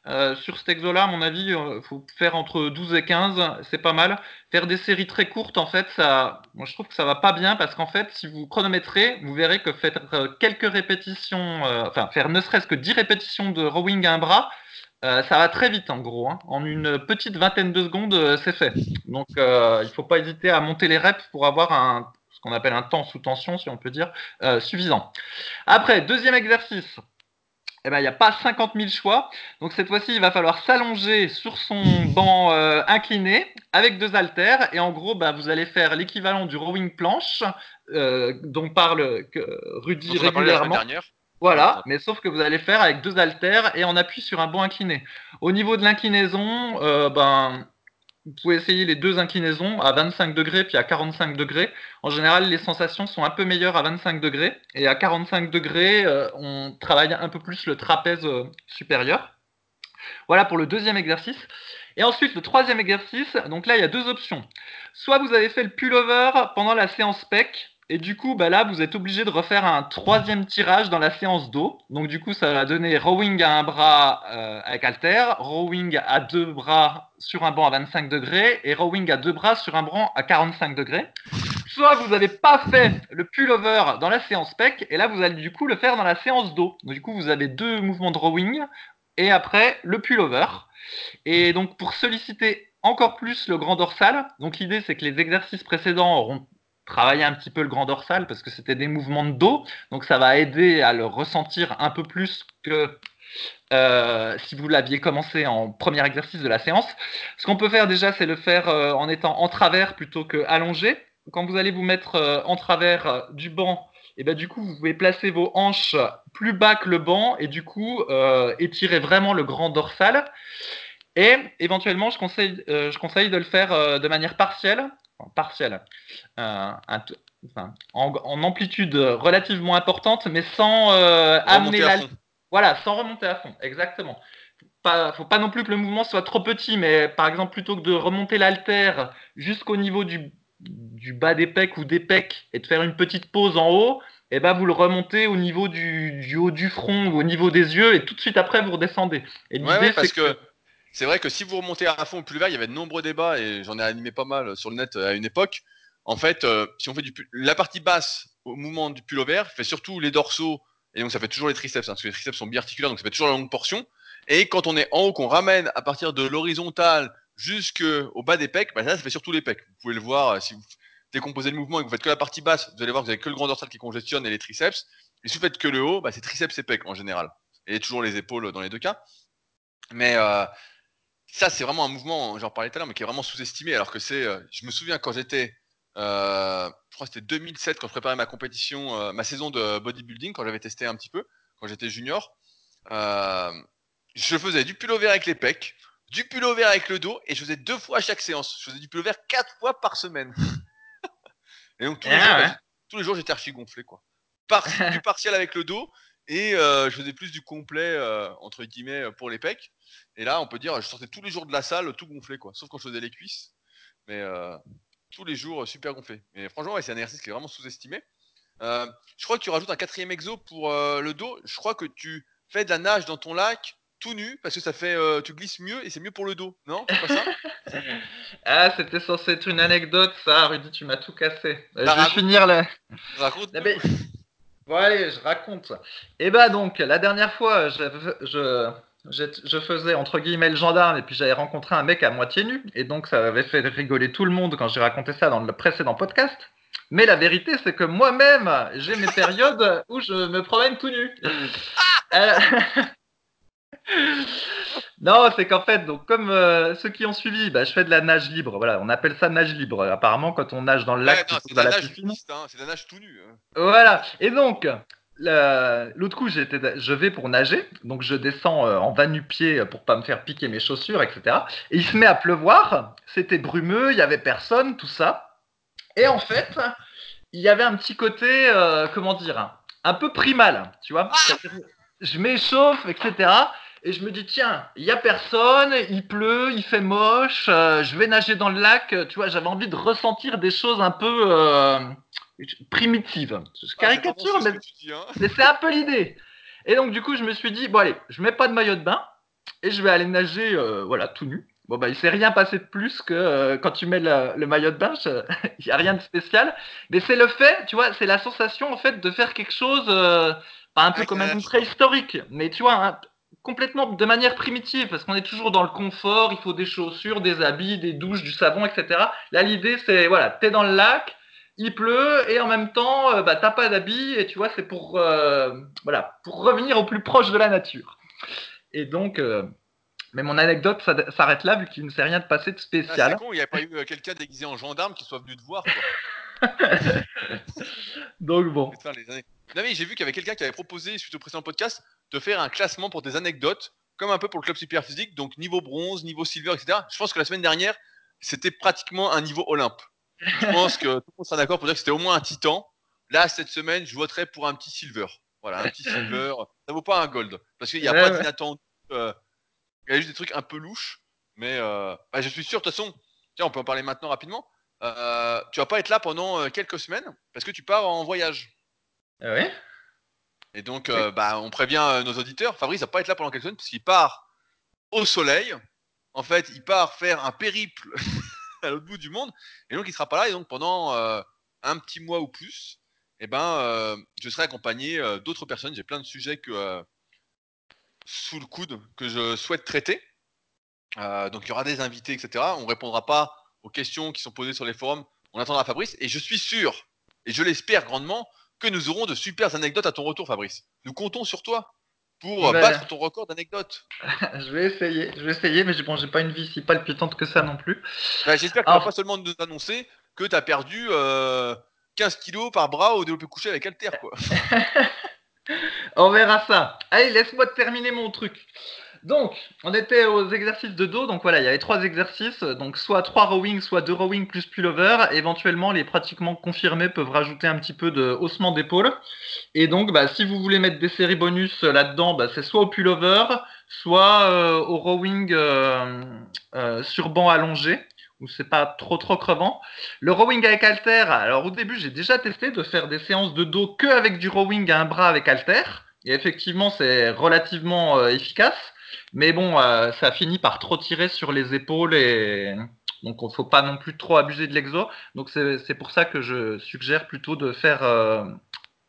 Euh, sur cet exo-là, à mon avis, il faut faire entre 12 et 15, c'est pas mal. Faire des séries très courtes, en fait, ça, moi je trouve que ça va pas bien parce qu'en fait, si vous chronométrez, vous verrez que faire quelques répétitions, enfin faire ne serait-ce que 10 répétitions de rowing un bras, ça va très vite en gros. Hein. En une petite vingtaine de secondes, c'est fait. Donc il faut pas hésiter à monter les reps pour avoir un, ce qu'on appelle un temps sous tension, si on peut dire, suffisant. Après, deuxième exercice eh ben, il n'y a pas 50 000 choix. Donc cette fois-ci, il va falloir s'allonger sur son banc euh, incliné avec deux haltères. Et en gros, bah, vous allez faire l'équivalent du rowing planche euh, dont parle Rudy régulièrement. Voilà, mais sauf que vous allez faire avec deux haltères et en appui sur un banc incliné. Au niveau de l'inclinaison, euh, ben, vous pouvez essayer les deux inclinaisons à 25 degrés puis à 45 degrés. En général, les sensations sont un peu meilleures à 25 degrés et à 45 degrés, euh, on travaille un peu plus le trapèze euh, supérieur. Voilà pour le deuxième exercice. Et ensuite, le troisième exercice, donc là, il y a deux options. Soit vous avez fait le pullover pendant la séance PEC, et du coup, bah là, vous êtes obligé de refaire un troisième tirage dans la séance d'eau. Donc du coup, ça va donner rowing à un bras euh, avec halter, rowing à deux bras sur un banc à 25 degrés et rowing à deux bras sur un banc à 45 degrés. Soit vous n'avez pas fait le pullover dans la séance pec et là, vous allez du coup le faire dans la séance d'eau. Donc du coup, vous avez deux mouvements de rowing et après le pullover. Et donc pour solliciter encore plus le grand dorsal, donc l'idée c'est que les exercices précédents auront travailler un petit peu le grand dorsal parce que c'était des mouvements de dos. Donc ça va aider à le ressentir un peu plus que euh, si vous l'aviez commencé en premier exercice de la séance. Ce qu'on peut faire déjà, c'est le faire euh, en étant en travers plutôt que allongé. Quand vous allez vous mettre euh, en travers du banc, et ben du coup, vous pouvez placer vos hanches plus bas que le banc et du coup étirer vraiment le grand dorsal. Et éventuellement, je conseille de le faire de manière partielle partielle, euh, en, amplitude relativement importante, mais sans euh, amener la... Voilà, sans remonter à fond, exactement. Pas, faut pas non plus que le mouvement soit trop petit, mais par exemple, plutôt que de remonter l'altère jusqu'au niveau du du bas des pecs ou des pecs et de faire une petite pause en haut, et eh ben vous le remontez au niveau du, haut du front ou au niveau des yeux et tout de suite après vous redescendez. Et ouais, parce que, c'est vrai que si vous remontez à fond au pullover, il y avait de nombreux débats et j'en ai animé pas mal sur le net à une époque. En fait, euh, si on fait la partie basse au mouvement du pullover, fait surtout les dorsaux et donc ça fait toujours les triceps, hein, parce que les triceps sont biarticulaires, donc ça fait toujours la longue portion. Et quand on est en haut, qu'on ramène à partir de l'horizontale jusqu'au bas des pecs, bah ça, ça fait surtout les pecs. Vous pouvez le voir euh, si vous décomposez le mouvement et que vous faites que la partie basse, vous allez voir que vous avez que le grand dorsal qui congestionne et les triceps. Et si vous faites que le haut, bah, c'est triceps et pecs en général. Et toujours les épaules dans les deux cas. Mais euh, ça, c'est vraiment un mouvement, j'en parlais tout à l'heure, mais qui est vraiment sous-estimé. Alors que c'est, euh, je me souviens quand j'étais, je crois que c'était 2007 quand je préparais ma compétition, ma saison de bodybuilding, quand j'avais testé un petit peu, quand j'étais junior. je faisais du pullover avec les pecs, du pullover avec le dos et je faisais deux fois à chaque séance. Je faisais du pullover quatre fois par semaine. et donc tous les, ah jours, tous les jours, j'étais archi gonflé quoi. du partiel avec le dos et euh, je faisais plus du complet euh, entre guillemets euh, pour les pecs. Et là, on peut dire, je sortais tous les jours de la salle tout gonflé quoi. Sauf quand je faisais les cuisses, mais tous les jours super gonflé. Mais franchement, c'est un exercice qui est vraiment sous-estimé. je crois que tu rajoutes un quatrième exo pour le dos. Je crois que tu fais de la nage dans ton lac tout nu parce que ça fait euh, tu glisses mieux et c'est mieux pour le dos, non? Pas ça? Ah, c'était censé être une anecdote, ça, Rudy, tu m'as tout cassé. Euh, bah, je vais finir là. Raconte. Ah, bon, allez, je raconte. Et eh bah donc, la dernière fois, je, je, je, faisais entre guillemets le gendarme et puis j'avais rencontré un mec à moitié nu et donc ça avait fait rigoler tout le monde quand j'ai raconté ça dans le précédent podcast. Mais la vérité, c'est que moi-même, j'ai mes périodes où je me promène tout nu. Euh, non, c'est qu'en fait, donc comme euh, ceux qui ont suivi, bah, je fais de la nage libre. Voilà, on appelle ça nage libre. Apparemment, quand on nage dans le lac, c'est de la, nage hein, c'est de la nage tout nu. Hein. Voilà. Et donc, l'autre coup, je vais pour nager, donc je descends euh, en va nu-pied pour pas me faire piquer mes chaussures, etc. Et il se met à pleuvoir. C'était brumeux, il y avait personne, tout ça. Et en fait, il y avait un petit côté, euh, comment dire, un peu primal, tu vois. Ah je m'échauffe, etc. Et je me dis, tiens, il n'y a personne, il pleut, il fait moche, euh, je vais nager dans le lac. Tu vois, j'avais envie de ressentir des choses un peu euh, primitives. Je ah, caricature, mais, hein. mais c'est un peu l'idée. Et donc, du coup, je me suis dit, bon, allez, je mets pas de maillot de bain et je vais aller nager, euh, voilà, tout nu. Bon, bah, il s'est rien passé de plus que quand tu mets le, maillot de bain, il n'y a rien de spécial. Mais c'est le fait, tu vois, c'est la sensation, en fait, de faire quelque chose, pas un peu comme un préhistorique, mais tu vois, hein, complètement de manière primitive, parce qu'on est toujours dans le confort, il faut des chaussures, des habits, des douches, du savon, etc. Là, l'idée, c'est, voilà, t'es dans le lac, il pleut, et en même temps, euh, bah, t'as pas d'habits, et tu vois, c'est pour, euh, voilà, pour revenir au plus proche de la nature. Et donc, euh, mais mon anecdote s'arrête là, vu qu'il ne s'est rien de passé de spécial. Ah, c'est con, il n'y a pas eu quelqu'un déguisé en gendarme qui soit venu te voir, donc bon. Non, mais j'ai vu qu'il y avait quelqu'un qui avait proposé, suite au précédent podcast, de faire un classement pour des anecdotes, comme un peu pour le club super physique, donc niveau bronze, niveau silver, etc. Je pense que la semaine dernière, c'était pratiquement un niveau Olympe. Je pense que tout le monde sera d'accord pour dire que c'était au moins un titan. Là, cette semaine, je voterais pour un petit silver. Voilà, un petit silver. Ça vaut pas un gold. Parce qu'il n'y a pas d'inattendu. Euh, il y a juste des trucs un peu louches. Mais euh, bah, je suis sûr, de toute façon, tiens, on peut en parler maintenant rapidement. Euh, tu vas pas être là pendant quelques semaines parce que tu pars en voyage. Ah ouais? Et donc, euh, bah, on prévient euh, nos auditeurs. Fabrice va pas être là pendant quelques semaines parce qu'il part au soleil. En fait, il part faire un périple à l'autre bout du monde. Et donc, il sera pas là. Et donc, pendant euh, un petit mois ou plus, eh ben, je serai accompagné d'autres personnes. J'ai plein de sujets que, sous le coude que je souhaite traiter. donc, il y aura des invités, etc. On répondra pas aux questions qui sont posées sur les forums. On attendra Fabrice. Et je suis sûr, et je l'espère grandement, que nous aurons de super anecdotes à ton retour, Fabrice. Nous comptons sur toi pour battre ton record d'anecdotes. je vais essayer, je vais essayer, mais bon, j'ai pas une vie si palpitante que ça non plus. Ben, j'espère que tu vas pas seulement nous annoncer que tu as perdu 15 euh, kilos par bras au développé couché avec Alter, quoi. On verra ça. Allez, laisse-moi terminer mon truc. Donc, on était aux exercices de dos. Donc voilà, il y avait trois exercices. Donc soit trois rowing, soit deux rowing plus pullover. Éventuellement, les pratiquement confirmés peuvent rajouter un petit peu de haussement d'épaule. Et donc, bah, si vous voulez mettre des séries bonus là-dedans, bah, c'est soit au pullover, soit euh, au rowing euh, euh, sur banc allongé, où c'est pas trop trop crevant. Le rowing avec halter, alors au début j'ai déjà testé de faire des séances de dos que avec du rowing à un bras avec halter. Et effectivement c'est relativement euh, efficace. Mais bon, euh, ça finit par trop tirer sur les épaules et donc il ne faut pas non plus trop abuser de l'exo. Donc c'est pour ça que je suggère plutôt de faire euh,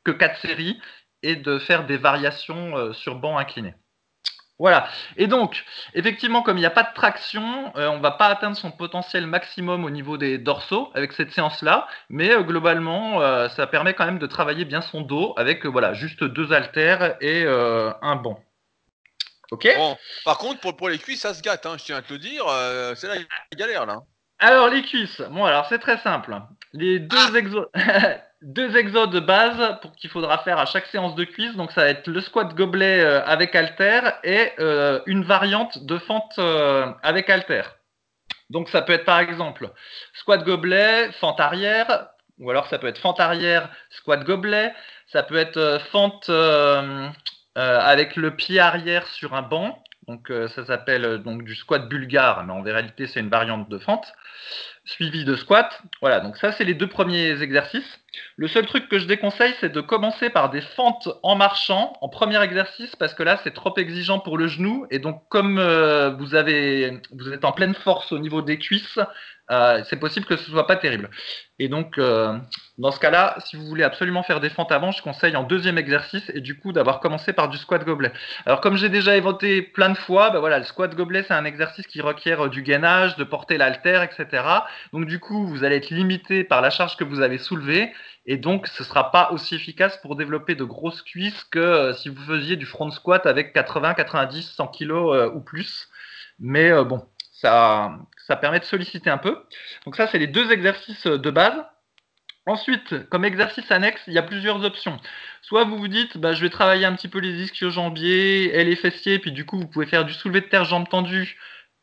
que 4 séries et de faire des variations sur banc incliné. Voilà. Et donc, effectivement, comme il n'y a pas de traction, euh, on ne va pas atteindre son potentiel maximum au niveau des dorsaux avec cette séance-là, mais euh, globalement, euh, ça permet quand même de travailler bien son dos avec voilà juste deux haltères et un banc. Ok. par contre, pour, pour, les cuisses, ça se gâte. Hein, je tiens à te le dire. c'est là il galère là. Alors les cuisses. Bon, alors c'est très simple. Les deux ah. exos. deux exos de base pour qu'il faudra faire à chaque séance de cuisse. Donc ça va être le squat gobelet euh, avec halter et euh, une variante de fente euh, avec halter. Donc ça peut être par exemple squat gobelet, fente arrière, ou alors ça peut être fente arrière, squat gobelet. Ça peut être fente avec le pied arrière sur un banc. Donc ça s'appelle donc du squat bulgare, mais en réalité c'est une variante de fente suivi de squat. Voilà, donc ça c'est les deux premiers exercices. Le seul truc que je déconseille, c'est de commencer par des fentes en marchant en premier exercice parce que là c'est trop exigeant pour le genou et donc comme euh, vous avez vous êtes en pleine force au niveau des cuisses, euh, c'est possible que ce soit pas terrible. Et donc, euh, dans ce cas-là, si vous voulez absolument faire des fentes avant, je conseille en deuxième exercice et du coup d'avoir commencé par du squat gobelet. Alors, comme j'ai déjà évoqué plein de fois, ben voilà, le squat gobelet, c'est un exercice qui requiert du gainage, de porter l'haltère, etc. Donc, du coup, vous allez être limité par la charge que vous avez soulevée et donc ce ne sera pas aussi efficace pour développer de grosses cuisses que si vous faisiez du front squat avec 80, 90, 100 kg ou plus. Mais bon, ça, ça permet de solliciter un peu. Donc ça, c'est les deux exercices de base. Ensuite, comme exercice annexe, il y a plusieurs options. Soit vous vous dites, bah, je vais travailler un petit peu les ischio-jambiers et les fessiers, puis du coup, vous pouvez faire du soulevé de terre jambes tendues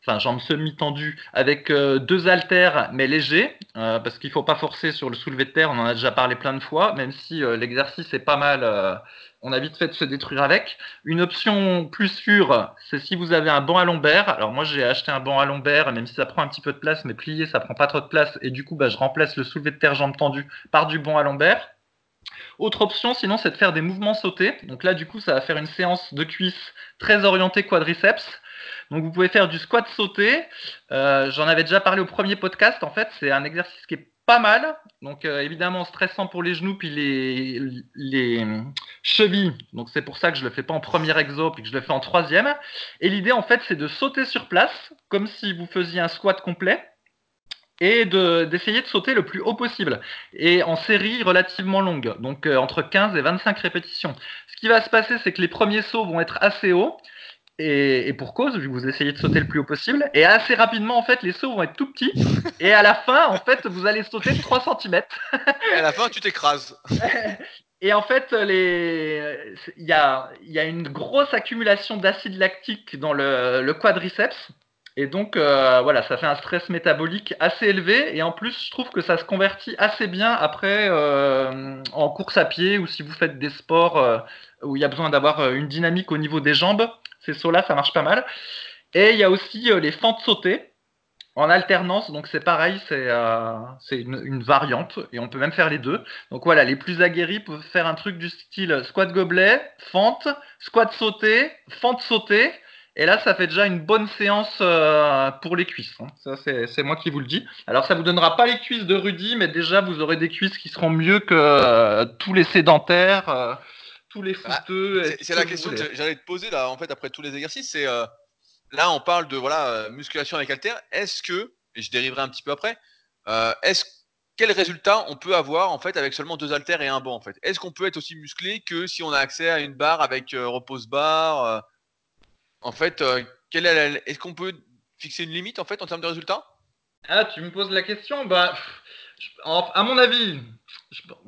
enfin jambes semi-tendues, avec euh, deux haltères mais légers, euh, parce qu'il ne faut pas forcer sur le soulevé de terre, on en a déjà parlé plein de fois, même si euh, l'exercice est pas mal, on a vite fait de se détruire avec. Une option plus sûre, c'est si vous avez un banc à lombaire. Alors moi j'ai acheté un banc à lombaire, même si ça prend un petit peu de place, mais plié ça prend pas trop de place, et du coup bah, je remplace le soulevé de terre jambes tendues par du banc à lombaire. Autre option, sinon, c'est de faire des mouvements sautés. Donc là, du coup, ça va faire une séance de cuisse très orientée quadriceps donc vous pouvez faire du squat sauté. Euh, j'en avais déjà parlé au premier podcast. En fait, c'est un exercice qui est pas mal. Donc euh, évidemment stressant pour les genoux puis les, les chevilles. Donc c'est pour ça que je le fais pas en premier exo puis que je le fais en troisième. Et l'idée en fait c'est de sauter sur place comme si vous faisiez un squat complet et d'essayer de, sauter le plus haut possible et en série relativement longue, donc euh, entre 15 et 25 répétitions. Ce qui va se passer, c'est que les premiers sauts vont être assez hauts et, pour cause, vu que vous essayez de sauter le plus haut possible. Et assez rapidement, en fait, les sauts vont être tout petits. Et à la fin, en fait, vous allez sauter de 3 cm. et à la fin, tu t'écrases. Et en fait, il y a, y a, une grosse accumulation d'acide lactique dans le, le, quadriceps. Et donc, euh, voilà, ça fait un stress métabolique assez élevé. Et en plus, je trouve que ça se convertit assez bien après euh, en course à pied ou si vous faites des sports euh, où il y a besoin d'avoir une dynamique au niveau des jambes. Ces sauts-là, ça marche pas mal. Et il y a aussi les fentes sautées en alternance. Donc c'est pareil, c'est euh, une, variante et on peut même faire les deux. Donc voilà, les plus aguerris peuvent faire un truc du style squat gobelet, fente, squat sauté, fente sautée. Et là, ça fait déjà une bonne séance euh, pour les cuisses. Hein. Ça, c'est moi qui vous le dis. Alors, ça vous donnera pas les cuisses de Rudy, mais déjà, vous aurez des cuisses qui seront mieux que tous les sédentaires les bah, c'est la question que j'allais te poser là, en fait, après tous les exercices. C'est euh, là, on parle de voilà euh, musculation avec halter. Est-ce que, et je dériverai un petit peu après, euh, est-ce quel résultat on peut avoir en fait avec seulement deux haltères et un banc en fait? Est-ce qu'on peut être aussi musclé que si on a accès à une barre avec repose barre En fait, est est-ce qu'on peut fixer une limite en fait en termes de résultats? Ah, tu me poses la question. Bah, à mon avis,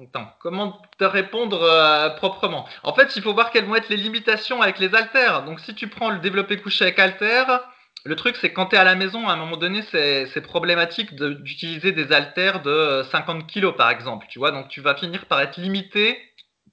Attends, comment te répondre euh, proprement? En fait, il faut voir quelles vont être les limitations avec les haltères. Donc, si tu prends le développé couché avec haltères, le truc, c'est quand tu es à la maison, à un moment donné, c'est problématique d'utiliser des haltères de 50 kg, par exemple. Tu vois, donc tu vas finir par être limité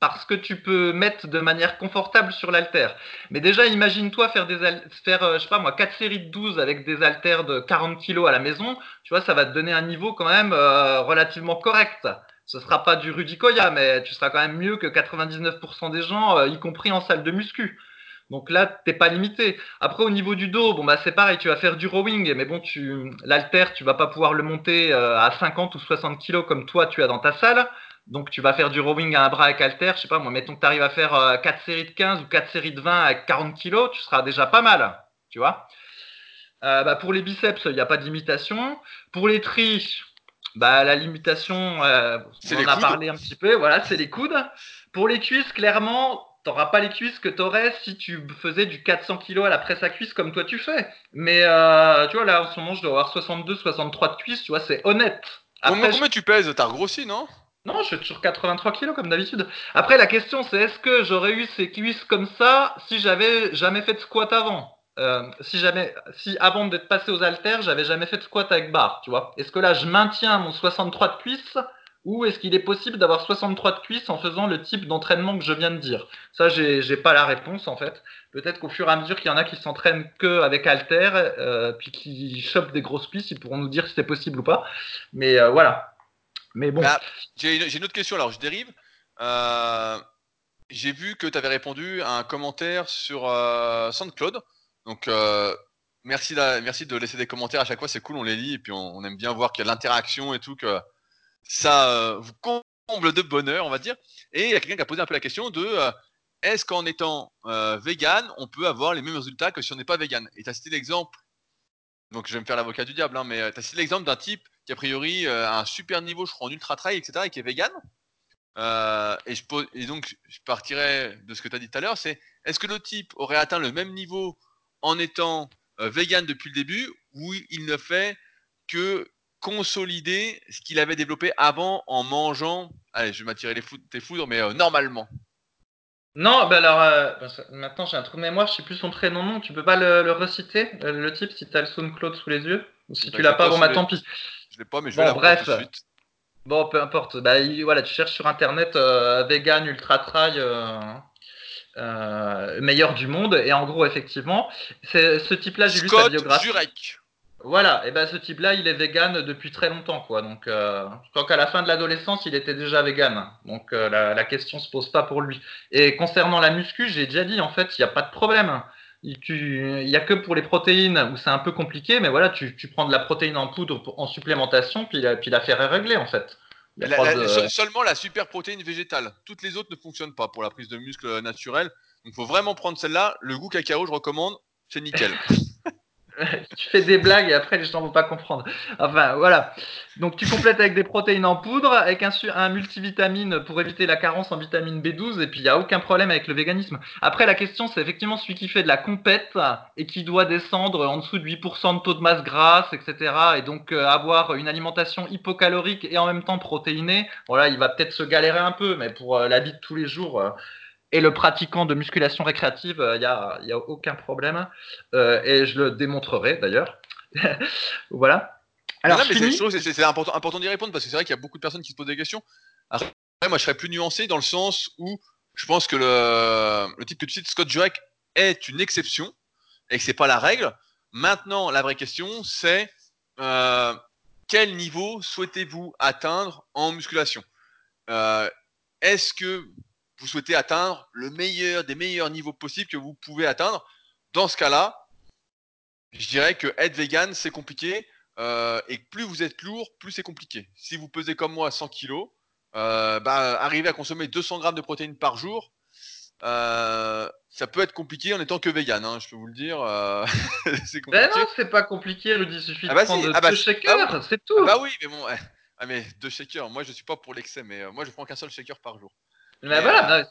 parce que tu peux mettre de manière confortable sur l'alter. Mais déjà, imagine-toi faire des faire, euh, sais pas moi, 4 séries de 12 avec des haltères de 40 kg à la maison. Tu vois, ça va te donner un niveau quand même euh, relativement correct. Ce sera pas du Rudy Koya, mais tu seras quand même mieux que 99% des gens, euh, y compris en salle de muscu. Donc là, t'es pas limité. Après, au niveau du dos, bon bah c'est pareil, tu vas faire du rowing, mais bon, tu l'alter, tu vas pas pouvoir le monter à 50 ou 60 kg comme toi tu as dans ta salle. Donc tu vas faire du rowing à un bras avec alter, je sais pas moi, mettons que tu arrives à faire 4 euh, séries de 15 ou 4 séries de 20 avec 40 kg, tu seras déjà pas mal, tu vois. Euh, bah, pour les biceps, il n'y a pas de limitation. Pour les triches, bah, la limitation, on en a parlé un petit peu, voilà, c'est les coudes. Pour les cuisses, clairement, t'auras pas les cuisses que t'aurais si tu faisais du 400 kg à la presse à cuisse comme toi tu fais. Mais euh, tu vois, là, en ce moment, je dois avoir 62, 63 de cuisses, tu vois, c'est honnête. Après, combien, tu pèses? T'as grossi, non? Non, je suis toujours 83 kg comme d'habitude. Après, la question, c'est est-ce que j'aurais eu ces cuisses comme ça si j'avais jamais fait de squat avant? Euh, si jamais, si avant d'être passé aux haltères, j'avais jamais fait de squat avec barre, tu vois? Est-ce que là, je maintiens mon 63 de cuisses ou est-ce qu'il est possible d'avoir 63 de cuisses en faisant le type d'entraînement que je viens de dire? Ça, j'ai pas la réponse en fait. Peut-être qu'au fur et à mesure qu'il y en a qui s'entraînent que avec Alter, euh, puis qui chopent des grosses cuisses, ils pourront nous dire si c'est possible ou pas. Mais euh, voilà. Bah, j'ai une, autre question, alors je dérive. Euh, j'ai vu que tu avais répondu à un commentaire sur SoundCloud. Donc, merci, de, merci de laisser des commentaires à chaque fois, c'est cool, on les lit et puis on, aime bien voir qu'il y a l'interaction et tout, que ça euh, vous comble de bonheur, on va dire. Et il y a quelqu'un qui a posé un peu la question de euh, est-ce qu'en étant euh, vegan, on peut avoir les mêmes résultats que si on n'est pas vegan? Et tu as cité l'exemple, donc je vais me faire l'avocat du diable, hein, mais tu as cité l'exemple d'un type qui a priori a un super niveau, je crois, en ultra trail, etc., et qui est vegan. et, je et donc, je partirais de ce que tu as dit tout à l'heure, c'est est-ce que le type aurait atteint le même niveau en étant vegan depuis le début, ou il ne fait que consolider ce qu'il avait développé avant en mangeant. Allez, je vais m'attirer les tes foudres, mais euh, normalement? Non, bah alors euh, bah, maintenant j'ai un trou de mémoire, je sais plus son prénom, non, tu peux pas le, reciter, le, type, si tu as le SoundCloud sous les yeux Ou si bah, tu l'as pas, bon bah tant pis. Je l'ai pas, mais je vais bon, bref. tout de suite. Bon, peu importe. Bah, voilà, tu cherches sur internet euh, vegan ultra trail meilleur du monde, et en gros, effectivement, c'est ce type-là, j'ai lu sa biographie. Voilà, et ben ce type-là, il est vegan depuis très longtemps, quoi. Donc, euh, je crois qu'à la fin de l'adolescence, il était déjà vegan. Donc, euh, la, la, question se pose pas pour lui. Et concernant la muscu, j'ai déjà dit, en fait, il n'y a pas de problème. Il n'y a que pour les protéines où c'est un peu compliqué, mais voilà, tu, tu, prends de la protéine en poudre en supplémentation, puis, puis l'affaire est réglée, en fait. Seulement la super protéine végétale. Toutes les autres ne fonctionnent pas pour la prise de muscle naturelle. Donc, il faut vraiment prendre celle-là. Le goût cacao, je recommande. C'est nickel. tu fais des blagues et après les gens vont pas comprendre. Enfin voilà. Donc tu complètes avec des protéines en poudre, avec un, multivitamine pour éviter la carence en vitamine B12 et puis il n'y a aucun problème avec le véganisme. Après la question c'est effectivement celui qui fait de la compète et qui doit descendre en dessous de 8% de taux de masse grasse, etc. Et donc euh, avoir une alimentation hypocalorique et en même temps protéinée. Voilà, il va peut-être se galérer un peu, mais pour euh, la vie de tous les jours. Euh, et le pratiquant de musculation récréative, il n'y a, y a, aucun problème. Euh, et je le démontrerai d'ailleurs. voilà. Alors, c'est important, important d'y répondre parce que c'est vrai qu'il y a beaucoup de personnes qui se posent des questions. Après, moi, je serais plus nuancé dans le sens où je pense que le, le type que tu cites, Scott Jurek, est une exception et que c'est pas la règle. Maintenant, la vraie question, c'est euh, quel niveau souhaitez-vous atteindre en musculation? Euh, Est-ce que vous souhaitez atteindre le meilleur des meilleurs niveaux possibles que vous pouvez atteindre. Dans ce cas-là, je dirais que être vegan, c'est compliqué. Euh, et plus vous êtes lourd, plus c'est compliqué. Si vous pesez comme moi 100 kg, euh, bah, arriver à consommer 200 grammes de protéines par jour, euh, ça peut être compliqué en étant que vegan, hein, je peux vous le dire. c'est compliqué. Ben non, c'est pas compliqué, Rudy. Il suffit ah bah de prendre ah bah deux shakers, bah c'est tout. bah oui, mais bon, ah, mais deux shakers. Moi, je suis pas pour l'excès, mais moi, je prends qu'un seul shaker par jour. Mais voilà, euh,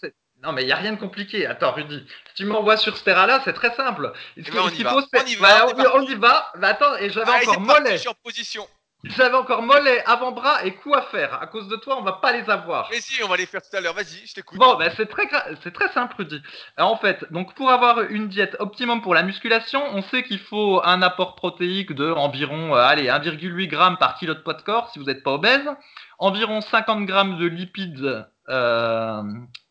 non, mais il n'y a rien de compliqué. Attends, Rudy, si tu m'envoies sur ce terrain-là, c'est très simple. Ce on, y va. on y va. on, y va. Mais attends, et j'avais encore mollet. position. J'avais encore mollet, avant-bras et coup à faire. À cause de toi, on va pas les avoir. Mais si, on va les faire tout à l'heure. Vas-y, je t'écoute. Bon, ben c'est très, c'est très simple, Rudy. En fait, donc pour avoir une diète optimum pour la musculation, on sait qu'il faut un apport protéique de environ, euh, allez, 1,8 g par kilo de poids de corps si vous n'êtes pas obèse, environ 50 g de lipides euh,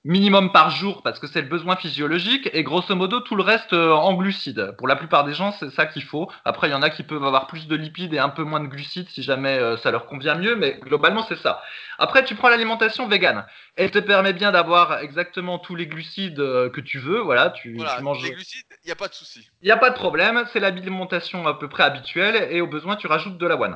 minimum par jour parce que c'est le besoin physiologique et grosso modo tout le reste euh, en glucides. Pour la plupart des gens, c'est ça qu'il faut. Après, il y en a qui peuvent avoir plus de lipides et un peu moins de glucides si jamais euh, ça leur convient mieux, mais globalement, c'est ça. Après, tu prends l'alimentation végane. Elle te permet bien d'avoir exactement tous les glucides que tu veux. Voilà, tu, Voilà, manges. les glucides, il n'y a pas de souci. Il n'y a pas de problème, c'est l'alimentation à peu près habituelle et au besoin, tu rajoutes de l'avoine.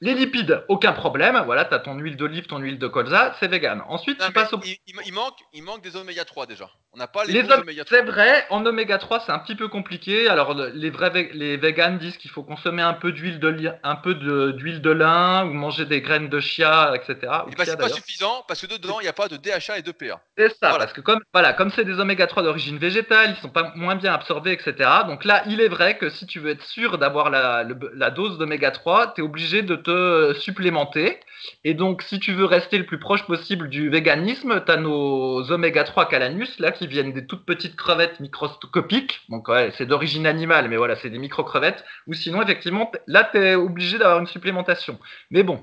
Les lipides, aucun problème. Voilà, tu as ton huile d'olive, ton huile de colza, c'est vegan. Ensuite, Non, tu passes au il, il- il manque, il manque des oméga 3 déjà. On n'a pas les, Les oméga 3. C'est vrai, en oméga 3, c'est un petit peu compliqué. Alors, le- les vrais les véganes disent qu'il faut consommer un peu d'huile de, li- un peu d'huile de lin ou manger des graines de chia, etc. Ben, chia, c'est pas suffisant parce que dedans, il n'y a pas de DHA et de PA. C'est ça, Voilà. parce que comme voilà, comme c'est des oméga 3 d'origine végétale, ils sont pas moins bien absorbés, etc. Donc là, il est vrai que si tu veux être sûr d'avoir la dose d'oméga 3, tu es obligé de te supplémenter. Et donc, si tu veux rester le plus proche possible du véganisme, tu as nos oméga 3 calanus, là, qui viennent des toutes petites crevettes microscopiques. Donc, ouais, c'est d'origine animale, mais voilà, c'est des micro-crevettes. Ou sinon, effectivement, là, tu es obligé d'avoir une supplémentation. Mais bon,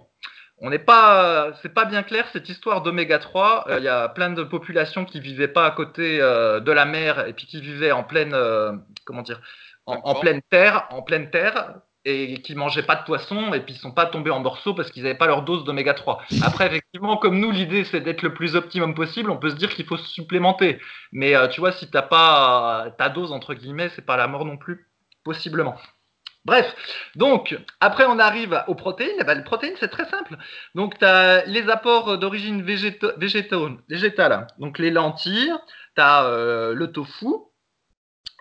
on n'est pas, c'est pas bien clair cette histoire d'oméga 3. Euh, Il y a plein de populations qui vivaient pas à côté euh, de la mer et puis qui vivaient en pleine, euh, comment dire, en, pleine terre, en pleine terre et qui mangeaient pas de poisson et puis ils sont pas tombés en morceaux parce qu'ils n'avaient pas leur dose d'oméga 3. Après, effectivement, comme nous, l'idée c'est d'être le plus optimum possible. On peut se dire qu'il faut se supplémenter, mais euh, tu vois, si t'as pas ta dose entre guillemets, c'est pas la mort non plus, possiblement. Bref, donc après on arrive aux protéines. Eh ben, les protéines c'est très simple. Donc tu as les apports d'origine végéta- végétale, donc les lentilles, tu as le tofu,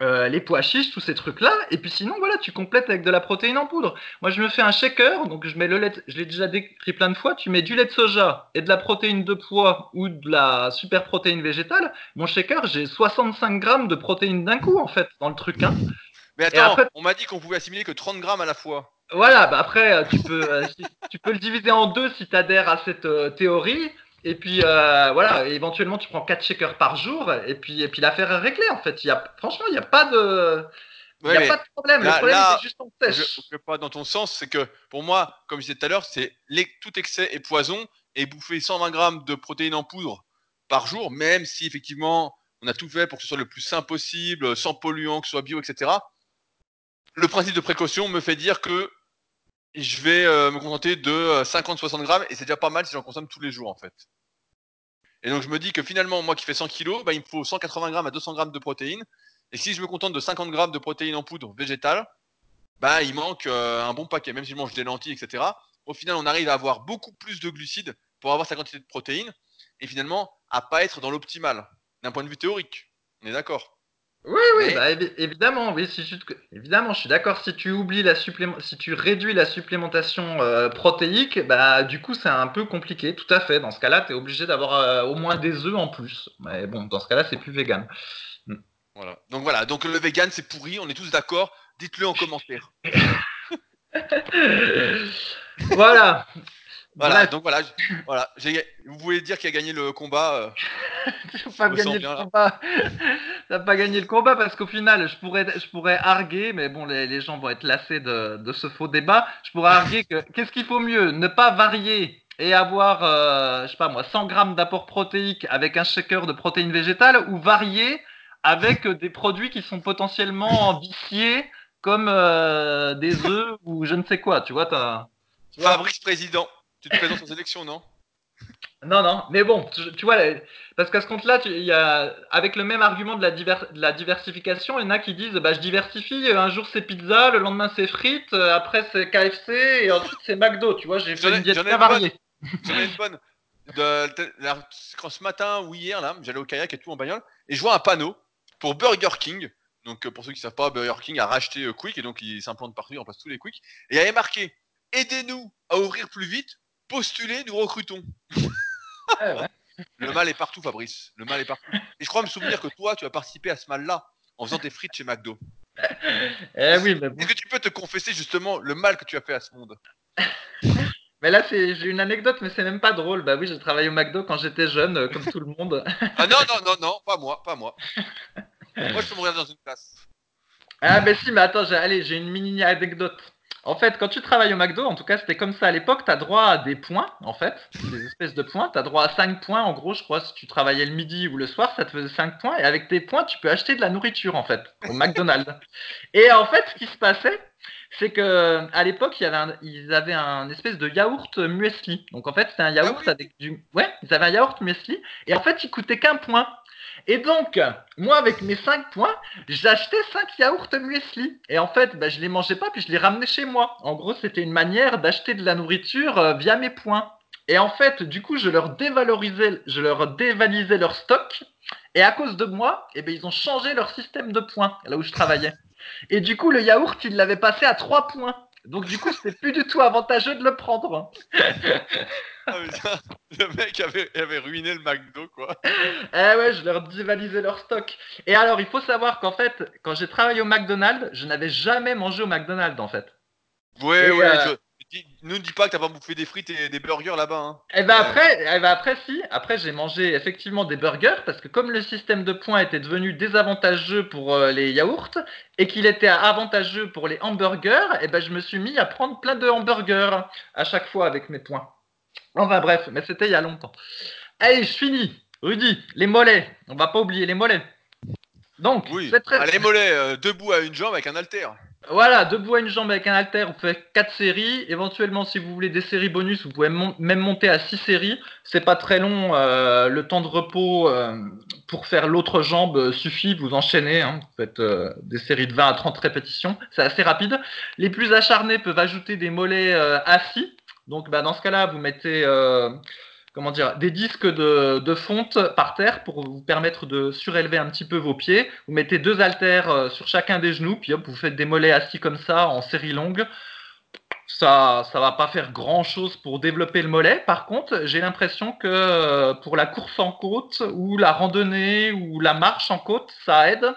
euh, les pois chiches, tous ces trucs-là. Et puis sinon, voilà, tu complètes avec de la protéine en poudre. Moi, je me fais un shaker, donc je mets le lait, je l'ai déjà décrit plein de fois. Tu mets du lait de soja et de la protéine de pois ou de la super protéine végétale. Mon shaker, j'ai 65 grammes de protéines d'un coup, en fait, dans le truc. Hein. Mais attends, après- on m'a dit qu'on pouvait assimiler que 30 grammes à la fois. Voilà, bah après, euh, tu peux, euh, tu peux le diviser en deux si tu adhères à cette euh, théorie. Et puis, euh, voilà, éventuellement, tu prends 4 shakers par jour. Et puis, et puis l'affaire est réglée, en fait. Il y a, franchement, il n'y a pas de. Il Ouais, n'y a mais pas de problème. là- le problème, là, c'est juste en je sèche. ne pas dans ton sens, c'est que pour moi, comme je disais tout à l'heure, c'est tout excès est poison et bouffer 120 grammes de protéines en poudre par jour, même si effectivement on a tout fait pour que ce soit le plus sain possible, sans polluants, que ce soit bio, etc. Le principe de précaution me fait dire que je vais euh, me contenter de 50-60 grammes et c'est déjà pas mal si j'en consomme tous les jours en fait. Et donc je me dis que finalement, moi qui fais 100 kilos, bah, il me faut 180 grammes à 200 grammes de protéines. Et si je me contente de 50 grammes de protéines en poudre végétale, bah, il manque euh, un bon paquet, même si je mange des lentilles, etc. Au final, on arrive à avoir beaucoup plus de glucides pour avoir sa quantité de protéines et finalement à pas être dans l'optimal d'un point de vue théorique. On est d'accord? Oui, oui, Mais- bah, évi- évidemment, oui, si tu te- évidemment, je suis d'accord. Si tu oublies la supplément, si tu réduis la supplémentation euh, protéique, bah, du coup, c'est un peu compliqué. Tout à fait. Dans ce cas-là, tu es obligé d'avoir euh, au moins des œufs en plus. Mais bon, dans ce cas-là, c'est plus vegan. Voilà. Donc voilà, donc le vegan c'est pourri, on est tous d'accord. Dites-le en commentaire. voilà. Voilà, Bref, donc voilà, Vous voulez dire qui a gagné le combat euh, pas le combat. T'as pas gagné le combat parce qu'au final, je pourrais, je pourrais arguer, mais bon, les, les gens vont être lassés de, de ce faux débat. Je pourrais arguer que qu'est-ce qu'il faut mieux Ne pas varier et avoir, euh, je sais pas moi, 100 grammes d'apport protéique avec un shaker de protéines végétales ou varier avec des produits qui sont potentiellement viciés comme euh, des œufs ou je ne sais quoi. Tu vois, t'as. tu vois Fabrice président. Tu te présentes aux élections, non? Non, non, mais bon, tu, tu vois, parce qu'à ce compte-là, y a, avec le même argument de la, diver- de la diversification, il y en a qui disent bah, je diversifie, un jour c'est pizza, le lendemain c'est frites, après c'est KFC et ensuite c'est McDo, tu vois, j'ai fait ai- une diète très variée. J'en ai une bonne. De, de- la- quand ce matin ou hier, là, j'allais au kayak et tout en bagnole, et je vois un panneau pour Burger King. Donc, euh, pour ceux qui ne savent pas, Burger King a racheté euh, Quick, et donc il s'implantent partout, il remplace tous les Quick. Et il y avait marqué Aidez-nous à ouvrir plus vite, postulez, nous recrutons. Ouais. Le mal est partout, Fabrice. Le mal est partout. Et je crois me souvenir que toi, tu as participé à ce mal-là en faisant tes frites chez McDo. Eh oui, mais bon. Est-ce que tu peux te confesser justement le mal que tu as fait à ce monde? Mais là, c'est, j'ai une anecdote, mais c'est même pas drôle. Bah oui, j'ai travaillé au McDo quand j'étais jeune, euh, comme tout le monde. Ah non, non, non, non, pas moi, pas moi. Moi, je peux mourir dans une place. Ah, ben si, mais attends, allez, j'ai une mini anecdote. En fait, quand tu travailles au McDo, en tout cas, c'était comme ça à l'époque, tu as droit à des points, en fait, des espèces de points. Tu as droit à 5 points, en gros, je crois, si tu travaillais le midi ou le soir, ça te faisait 5 points. Et avec tes points, tu peux acheter de la nourriture, en fait, au McDonald's. Et en fait, ce qui se passait, c'est que à l'époque, ils avaient un espèce de yaourt muesli. Donc en fait, c'était un yaourt oui. avec du. Ouais, ils avaient un yaourt muesli. Et en fait, il coûtait qu'un point. Et donc, moi, avec mes 5 points, j'achetais 5 yaourts muesli. Et en fait, bah, je les mangeais pas, puis je les ramenais chez moi. En gros, c'était une manière d'acheter de la nourriture euh, via mes points. Et en fait, du coup, je leur dévalorisais, je leur dévalisais leur stock. Et à cause de moi, eh ben, ils ont changé leur système de points, là où je travaillais. Et du coup, le yaourt, ils l'avaient passé à 3 points. Donc du coup, c'était plus du tout avantageux de le prendre. Ah, putain, le mec avait, avait ruiné le McDo, quoi. Eh ouais, je leur dévalisais leur stock. Et alors, il faut savoir qu'en fait, quand j'ai travaillé au McDonald's, je n'avais jamais mangé au McDonald's, en fait. Ouais, Et, ouais. euh, Ne dis pas que t'as pas bouffé des frites et des burgers là-bas. Hein. Et ben Ouais. après, eh ben après si, après j'ai mangé effectivement des burgers parce que comme le système de points était devenu désavantageux pour euh, les yaourts et qu'il était avantageux pour les hamburgers, et ben je me suis mis à prendre plein de hamburgers à chaque fois avec mes points. Enfin bref, mais c'était il y a longtemps. Allez, je finis. Rudy, les mollets. On va pas oublier les mollets. Donc, Oui. c'est très... Allez, mollet, euh, debout à une jambe avec un halter. Voilà, debout à une jambe avec un halter, on fait 4 séries. Éventuellement, si vous voulez des séries bonus, vous pouvez même monter à 6 séries. C'est pas très long. euh, le temps de repos euh, pour faire l'autre jambe euh, suffit. Vous enchaînez. hein. Vous faites des séries de 20 à 30 répétitions. C'est assez rapide. Les plus acharnés peuvent ajouter des mollets assis. Donc, bah, dans ce cas-là, vous mettez comment dire, des disques de, fonte par terre pour vous permettre de surélever un petit peu vos pieds. Vous mettez deux haltères euh, sur chacun des genoux, puis hop, vous faites des mollets assis comme ça en série longue. Ça, ça va pas faire grand chose pour développer le mollet. Par contre, j'ai l'impression que euh, pour la course en côte ou la randonnée ou la marche en côte, ça aide.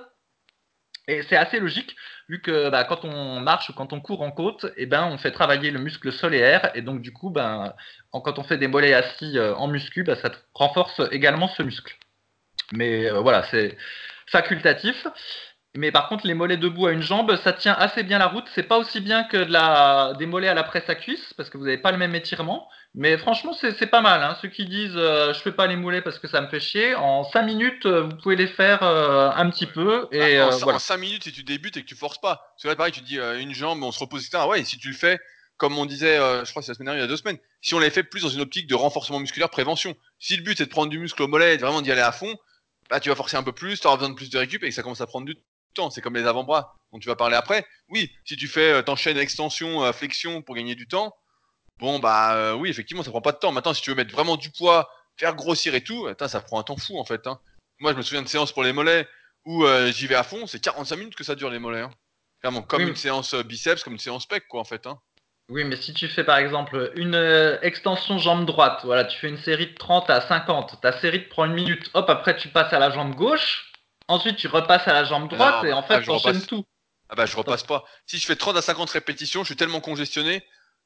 Et c'est assez logique, vu que bah, quand on marche ou quand on court en côte, eh ben, on fait travailler le muscle solaire. Et donc, du coup, ben, en- quand on fait des mollets assis euh, en muscu, bah, ça renforce également ce muscle. Mais euh, voilà, c'est facultatif. Mais par contre, les mollets debout à une jambe, ça tient assez bien la route. C'est pas aussi bien que de la... des mollets à la presse à cuisse, parce que vous n'avez pas le même étirement. Mais franchement, c'est c'est pas mal. hein. Ceux qui disent euh, je fais pas les mollets parce que ça me fait chier, en 5 minutes, euh, vous pouvez les faire euh, un petit peu. Et Ah, en, euh, cin- voilà. en 5 minutes, si tu débutes et que tu forces pas. Parce que là, pareil, tu dis une jambe, on se repose, etc. Ouais, si tu le fais, comme on disait, euh, je crois que c'est la semaine dernière, il y a deux semaines, si on les fait plus dans une optique de renforcement musculaire, prévention. Si le but c'est de prendre du muscle au mollet et vraiment d'y aller à fond, bah tu vas forcer un peu plus, tu auras besoin de plus de récup et que ça commence à prendre du temps. C'est comme les avant-bras dont tu vas parler après. Oui, si tu fais, euh, t'enchaînes extension, euh, flexion pour gagner du temps, bon bah euh, oui, effectivement, ça prend pas de temps. Maintenant, si tu veux mettre vraiment du poids, faire grossir et tout, attends, ça prend un temps fou en fait. Hein. Moi, je me souviens de séances pour les mollets où j'y vais à fond, c'est 45 minutes que ça dure les mollets. Hein. Clairement, comme Oui. une séance biceps, comme une séance pec, quoi, en fait. Hein. Oui, mais si tu fais par exemple une euh, extension jambe droite, voilà, tu fais une série de 30 à 50, ta série te prend une minute, hop, après tu passes à la jambe gauche, ensuite tu repasses à la jambe droite Non, et en ah, fait tu enchaînes tout. Ah bah, je repasse pas. Si je fais 30 à 50 répétitions, je suis tellement congestionné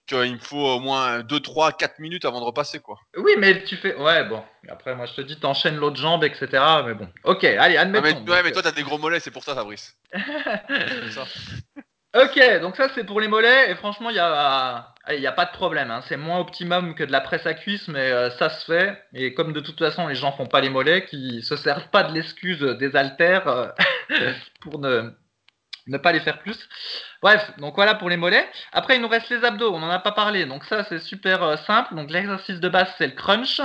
qu'il me faut au moins 2, 3, 4 minutes avant de repasser, quoi. Oui, mais tu fais. Ouais, bon. Après, moi je te dis, t'enchaînes l'autre jambe, etc. Mais bon. Ok, allez, Ah, admettons. mais, Donc, ouais, mais toi, t'as des gros mollets, c'est pour ça, Fabrice. C'est ça. Ok, donc ça c'est pour les mollets et franchement il y a, allez, il y a pas de problème. hein. C'est moins optimum que de la presse à cuisse, mais euh, ça se fait. Et comme de toute façon les gens font pas les mollets, qui se servent pas de l'excuse des haltères euh, pour ne ne pas les faire plus. Bref, donc voilà pour les mollets. Après il nous reste les abdos, on n'en a pas parlé. Donc ça c'est super euh, simple. Donc l'exercice de base c'est le crunch.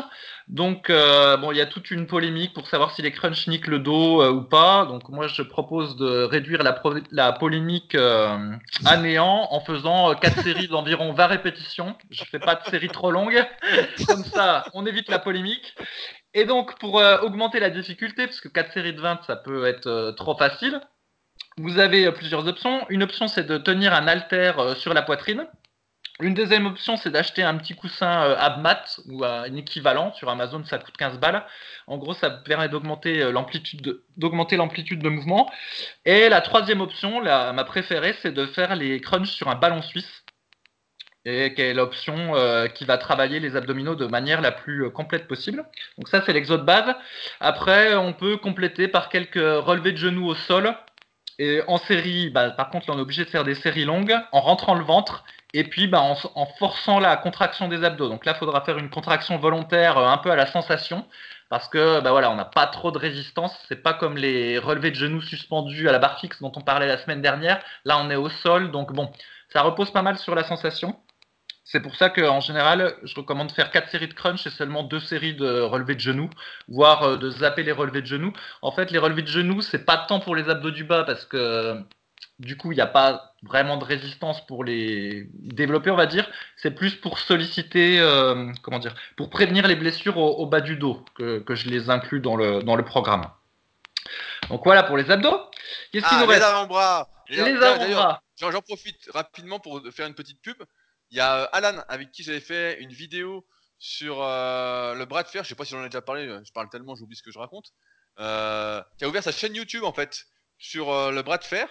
Donc euh, bon il y a toute une polémique pour savoir si les crunch niquent le dos euh, ou pas. Donc moi je propose de réduire la, polémique à néant en faisant 4 séries d'environ 20 répétitions. Je fais pas de séries trop longues. Comme ça on évite la polémique. Et donc pour augmenter la difficulté, parce que 4 séries de 20 ça peut être trop facile, vous avez euh, plusieurs options. Une option, c'est de tenir un haltère euh, sur la poitrine. Une deuxième option, c'est d'acheter un petit coussin euh, Abmat ou un équivalent. Sur Amazon, ça coûte 15 balles. En gros, ça permet d'augmenter l'amplitude de, d'augmenter l'amplitude de mouvement. Et la troisième option, la, ma préférée, c'est de faire les crunchs sur un ballon suisse. Et qui est l'option qui va travailler les abdominaux de manière la plus complète possible. Donc ça, c'est l'exo de base. Après, on peut compléter par quelques relevés de genoux au sol et en série, bah, par contre, là, on est obligé de faire des séries longues en rentrant le ventre et puis bah, en, forçant la contraction des abdos. Donc là, il faudra faire une contraction volontaire euh, un peu à la sensation parce que bah, voilà, on n'a pas trop de résistance. C'est pas comme les relevés de genoux suspendus à la barre fixe dont on parlait la semaine dernière. Là, on est au sol, donc bon, ça repose pas mal sur la sensation. C'est pour ça qu'en général, je recommande de faire 4 séries de crunch et seulement 2 séries de relevés de genoux, voire euh, de zapper les relevés de genoux. En fait, les relevés de genoux, c'est pas tant pour les abdos du bas parce que du coup, il n'y a pas vraiment de résistance pour les développer, on va dire. C'est plus pour solliciter, euh, comment dire, pour prévenir les blessures au, bas du dos que, je les inclus dans le, dans le programme. Donc voilà pour les abdos. Qu'est-ce ah, nous les avant-bras. Les avant-bras. J'en profite rapidement pour faire une petite pub. Il y a euh, Alan avec qui j'avais fait une vidéo sur euh, le bras de fer. Je sais pas si j'en ai déjà parlé. Je parle tellement, j'oublie ce que je raconte. Euh, qui a ouvert sa chaîne YouTube en fait sur le bras de fer.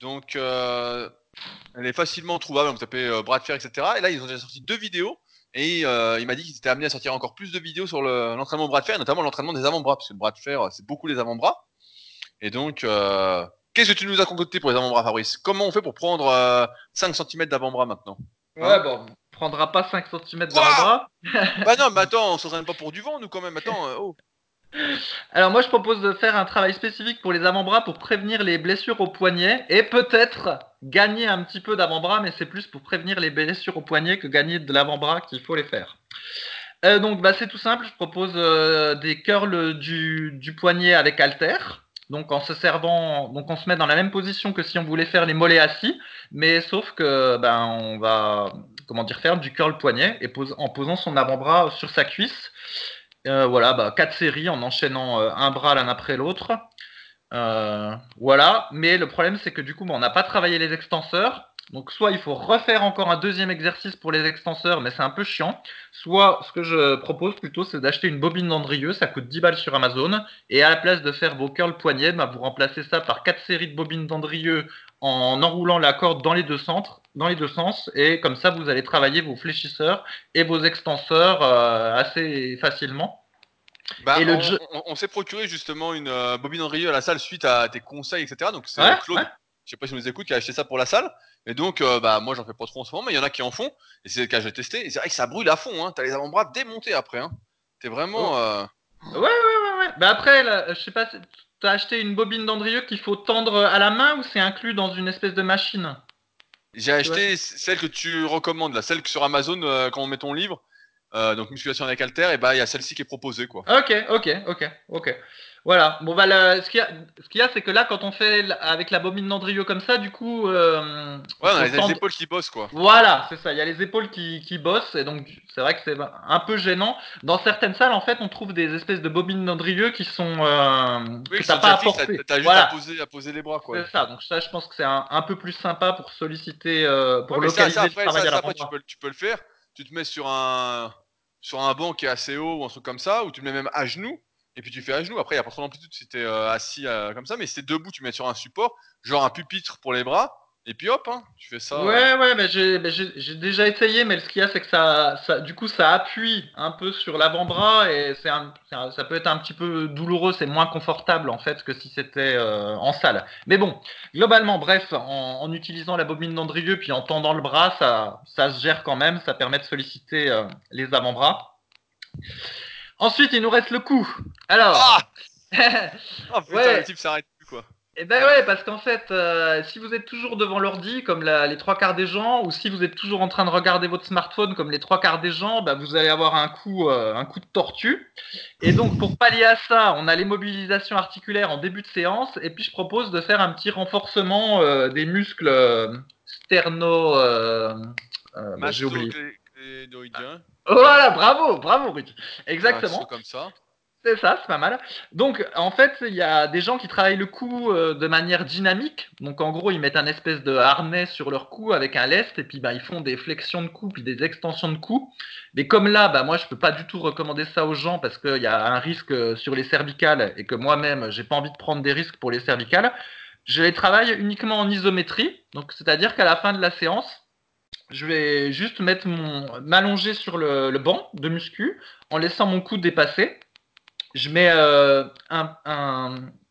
Donc elle est facilement trouvable. Vous tapez bras de fer, etc. Et là ils ont déjà sorti deux vidéos. Et il m'a dit qu'ils étaient amenés à sortir encore plus de vidéos sur l'entraînement bras de fer, notamment l'entraînement des avant-bras, parce que le bras de fer, c'est beaucoup les avant-bras. Et donc, qu'est-ce que tu nous as concocté pour les avant-bras, Fabrice? Comment on fait pour prendre 5 cm d'avant-bras maintenant? Ouais, hein bon, on prendra pas 5 cm de bras. bah non, mais attends, on s'entraîne pas pour du vent, nous, quand même. Attends, euh, oh. Alors moi je propose de faire un travail spécifique pour les avant-bras pour prévenir les blessures au poignet et peut-être gagner un petit peu d'avant-bras mais c'est plus pour prévenir les blessures au poignet que gagner de l'avant-bras qu'il faut les faire. Euh, donc bah, c'est tout simple, je propose euh, des curls du, du, poignet avec halter. Donc en se servant, donc on se met dans la même position que si on voulait faire les mollets assis, mais sauf que ben on va comment dire faire du curl poignet et en posant son avant-bras sur sa cuisse. Euh, voilà, bah, quatre séries en enchaînant euh, un bras l'un après l'autre. Euh, voilà, mais le problème c'est que du coup, on n'a pas travaillé les extenseurs. Donc soit il faut refaire encore un deuxième exercice pour les extenseurs, mais c'est un peu chiant. Soit ce que je propose plutôt, c'est d'acheter une bobine d'Andrieux, ça coûte 10 balles sur Amazon. Et à la place de faire vos curls poignets, bah, vous remplacez ça par quatre séries de bobines d'Andrieux en enroulant la corde dans les deux centres, dans les deux sens, et comme ça vous allez travailler vos fléchisseurs et vos extenseurs euh, assez facilement. Bah, on, s'est procuré justement une euh, bobine d'Andrieux à la salle suite à tes conseils, etc. Donc c'est Claude, je sais pas si vous nous écoute, qui a acheté ça pour la salle. Et donc, euh, bah, moi, j'en fais pas trop en ce moment, mais il y en a qui en font. Et c'est le cas, j'ai testé. Et c'est vrai que ça brûle à fond. Hein. T'as les avant-bras démontés après. Hein. T'es vraiment. Oh. Euh, ouais, ouais, ouais, ouais. Bah après, là, je sais pas, t'as acheté une bobine d'Andrieux qu'il faut tendre à la main ou c'est inclus dans une espèce de machine? J'ai acheté celle que tu recommandes, là, celle que sur Amazon, quand on met ton livre, donc musculation avec halter, et bah il y a celle-ci qui est proposée, quoi. Ok, ok, ok, ok. Voilà. Bon, bah, ce qu'il y a, ce qu'il y a, c'est que là, quand on fait avec la bobine d'Andrieux comme ça, du coup. Euh, ouais, on a les épaules qui bossent, quoi. Voilà, c'est ça. Il y a les épaules qui, qui bossent, et donc c'est vrai que c'est un peu gênant. Dans certaines salles, en fait, on trouve des espèces de bobines d'Andrieux qui sont. Euh, oui, que t'as pas à porter. T'as juste à, poser, à poser les bras, quoi. C'est ça. Donc ça, je pense que c'est un, un, peu plus sympa pour solliciter, euh, pour localiser ça, après, le travail ça, après, tu peux, tu peux le faire. Tu te mets sur un sur un banc qui est assez haut ou un truc comme ça, ou tu te mets même à genoux et puis tu fais à genoux. Après, il n'y a pas trop d'amplitude si tu euh, assis euh, comme ça, mais si t'es debout, tu mets sur un support, genre un pupitre pour les bras, et puis hop, hein, tu fais ça. Ouais, ouais, mais j'ai déjà essayé, mais ce qu'il y a, c'est que ça, ça, du coup, ça appuie un peu sur l'avant-bras et c'est ça peut être un petit peu douloureux, c'est moins confortable en fait que si c'était euh, en salle. Mais bon, globalement, bref, en, utilisant la bobine d'Andrieux puis en tendant le bras, ça, ça se gère quand même, ça permet de solliciter les avant-bras. Ensuite, il nous reste le cou. Alors. Ah oh putain, le type s'arrête. Eh ben ouais, parce qu'en fait, euh, si vous êtes toujours devant l'ordi, comme les trois quarts des gens, ou si vous êtes toujours en train de regarder votre smartphone, comme les trois quarts des gens, bah, vous allez avoir un coup, euh, un coup de tortue. Et donc, pour pallier à ça, on a les mobilisations articulaires en début de séance, et puis je propose de faire un petit renforcement euh, des muscles sterno. Bah, j'ai oublié. Voilà, bravo, bravo, Ruth. Exactement. comme ça. C'est ça, c'est pas mal. Donc, en fait, il y a des gens qui travaillent le cou euh, de manière dynamique. Donc, en gros, ils mettent un espèce de harnais sur leur cou avec un lest et puis bah, ils font des flexions de cou puis des extensions de cou. Mais comme là, bah, moi, je peux pas du tout recommander ça aux gens parce qu'il y a un risque euh, sur les cervicales et que moi-même, j'ai pas envie de prendre des risques pour les cervicales. Je les travaille uniquement en isométrie. Donc, c'est-à-dire qu'à la fin de la séance, je vais juste mettre mon m'allonger sur le, banc de muscu en laissant mon coude dépasser. Je mets euh, un,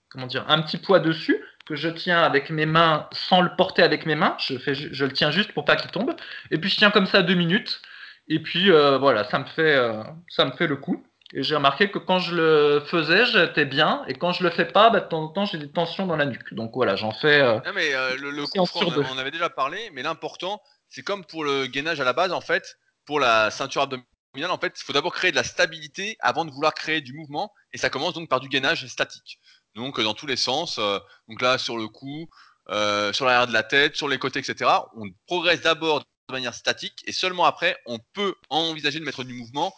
comment dire, un petit poids dessus que je tiens avec mes mains sans le porter avec mes mains. Je, fais, je le tiens juste pour pas qu'il tombe. Et puis je tiens comme ça deux minutes. Et puis euh, voilà, ça me fait, euh, ça me fait le coup. Et j'ai remarqué que quand je le faisais, j'étais bien, et quand je le fais pas, bah, de temps en temps, j'ai des tensions dans la nuque. Donc voilà, j'en fais. Euh, non, mais le, le coup, on, en avait déjà parlé, mais l'important, c'est comme pour le gainage à la base, en fait, pour la ceinture abdominale, en fait, il faut d'abord créer de la stabilité avant de vouloir créer du mouvement, et ça commence donc par du gainage statique. Donc dans tous les sens, donc là sur le cou, sur l'arrière de la tête, sur les côtés, etc. On progresse d'abord de manière statique et seulement après on peut envisager de mettre du mouvement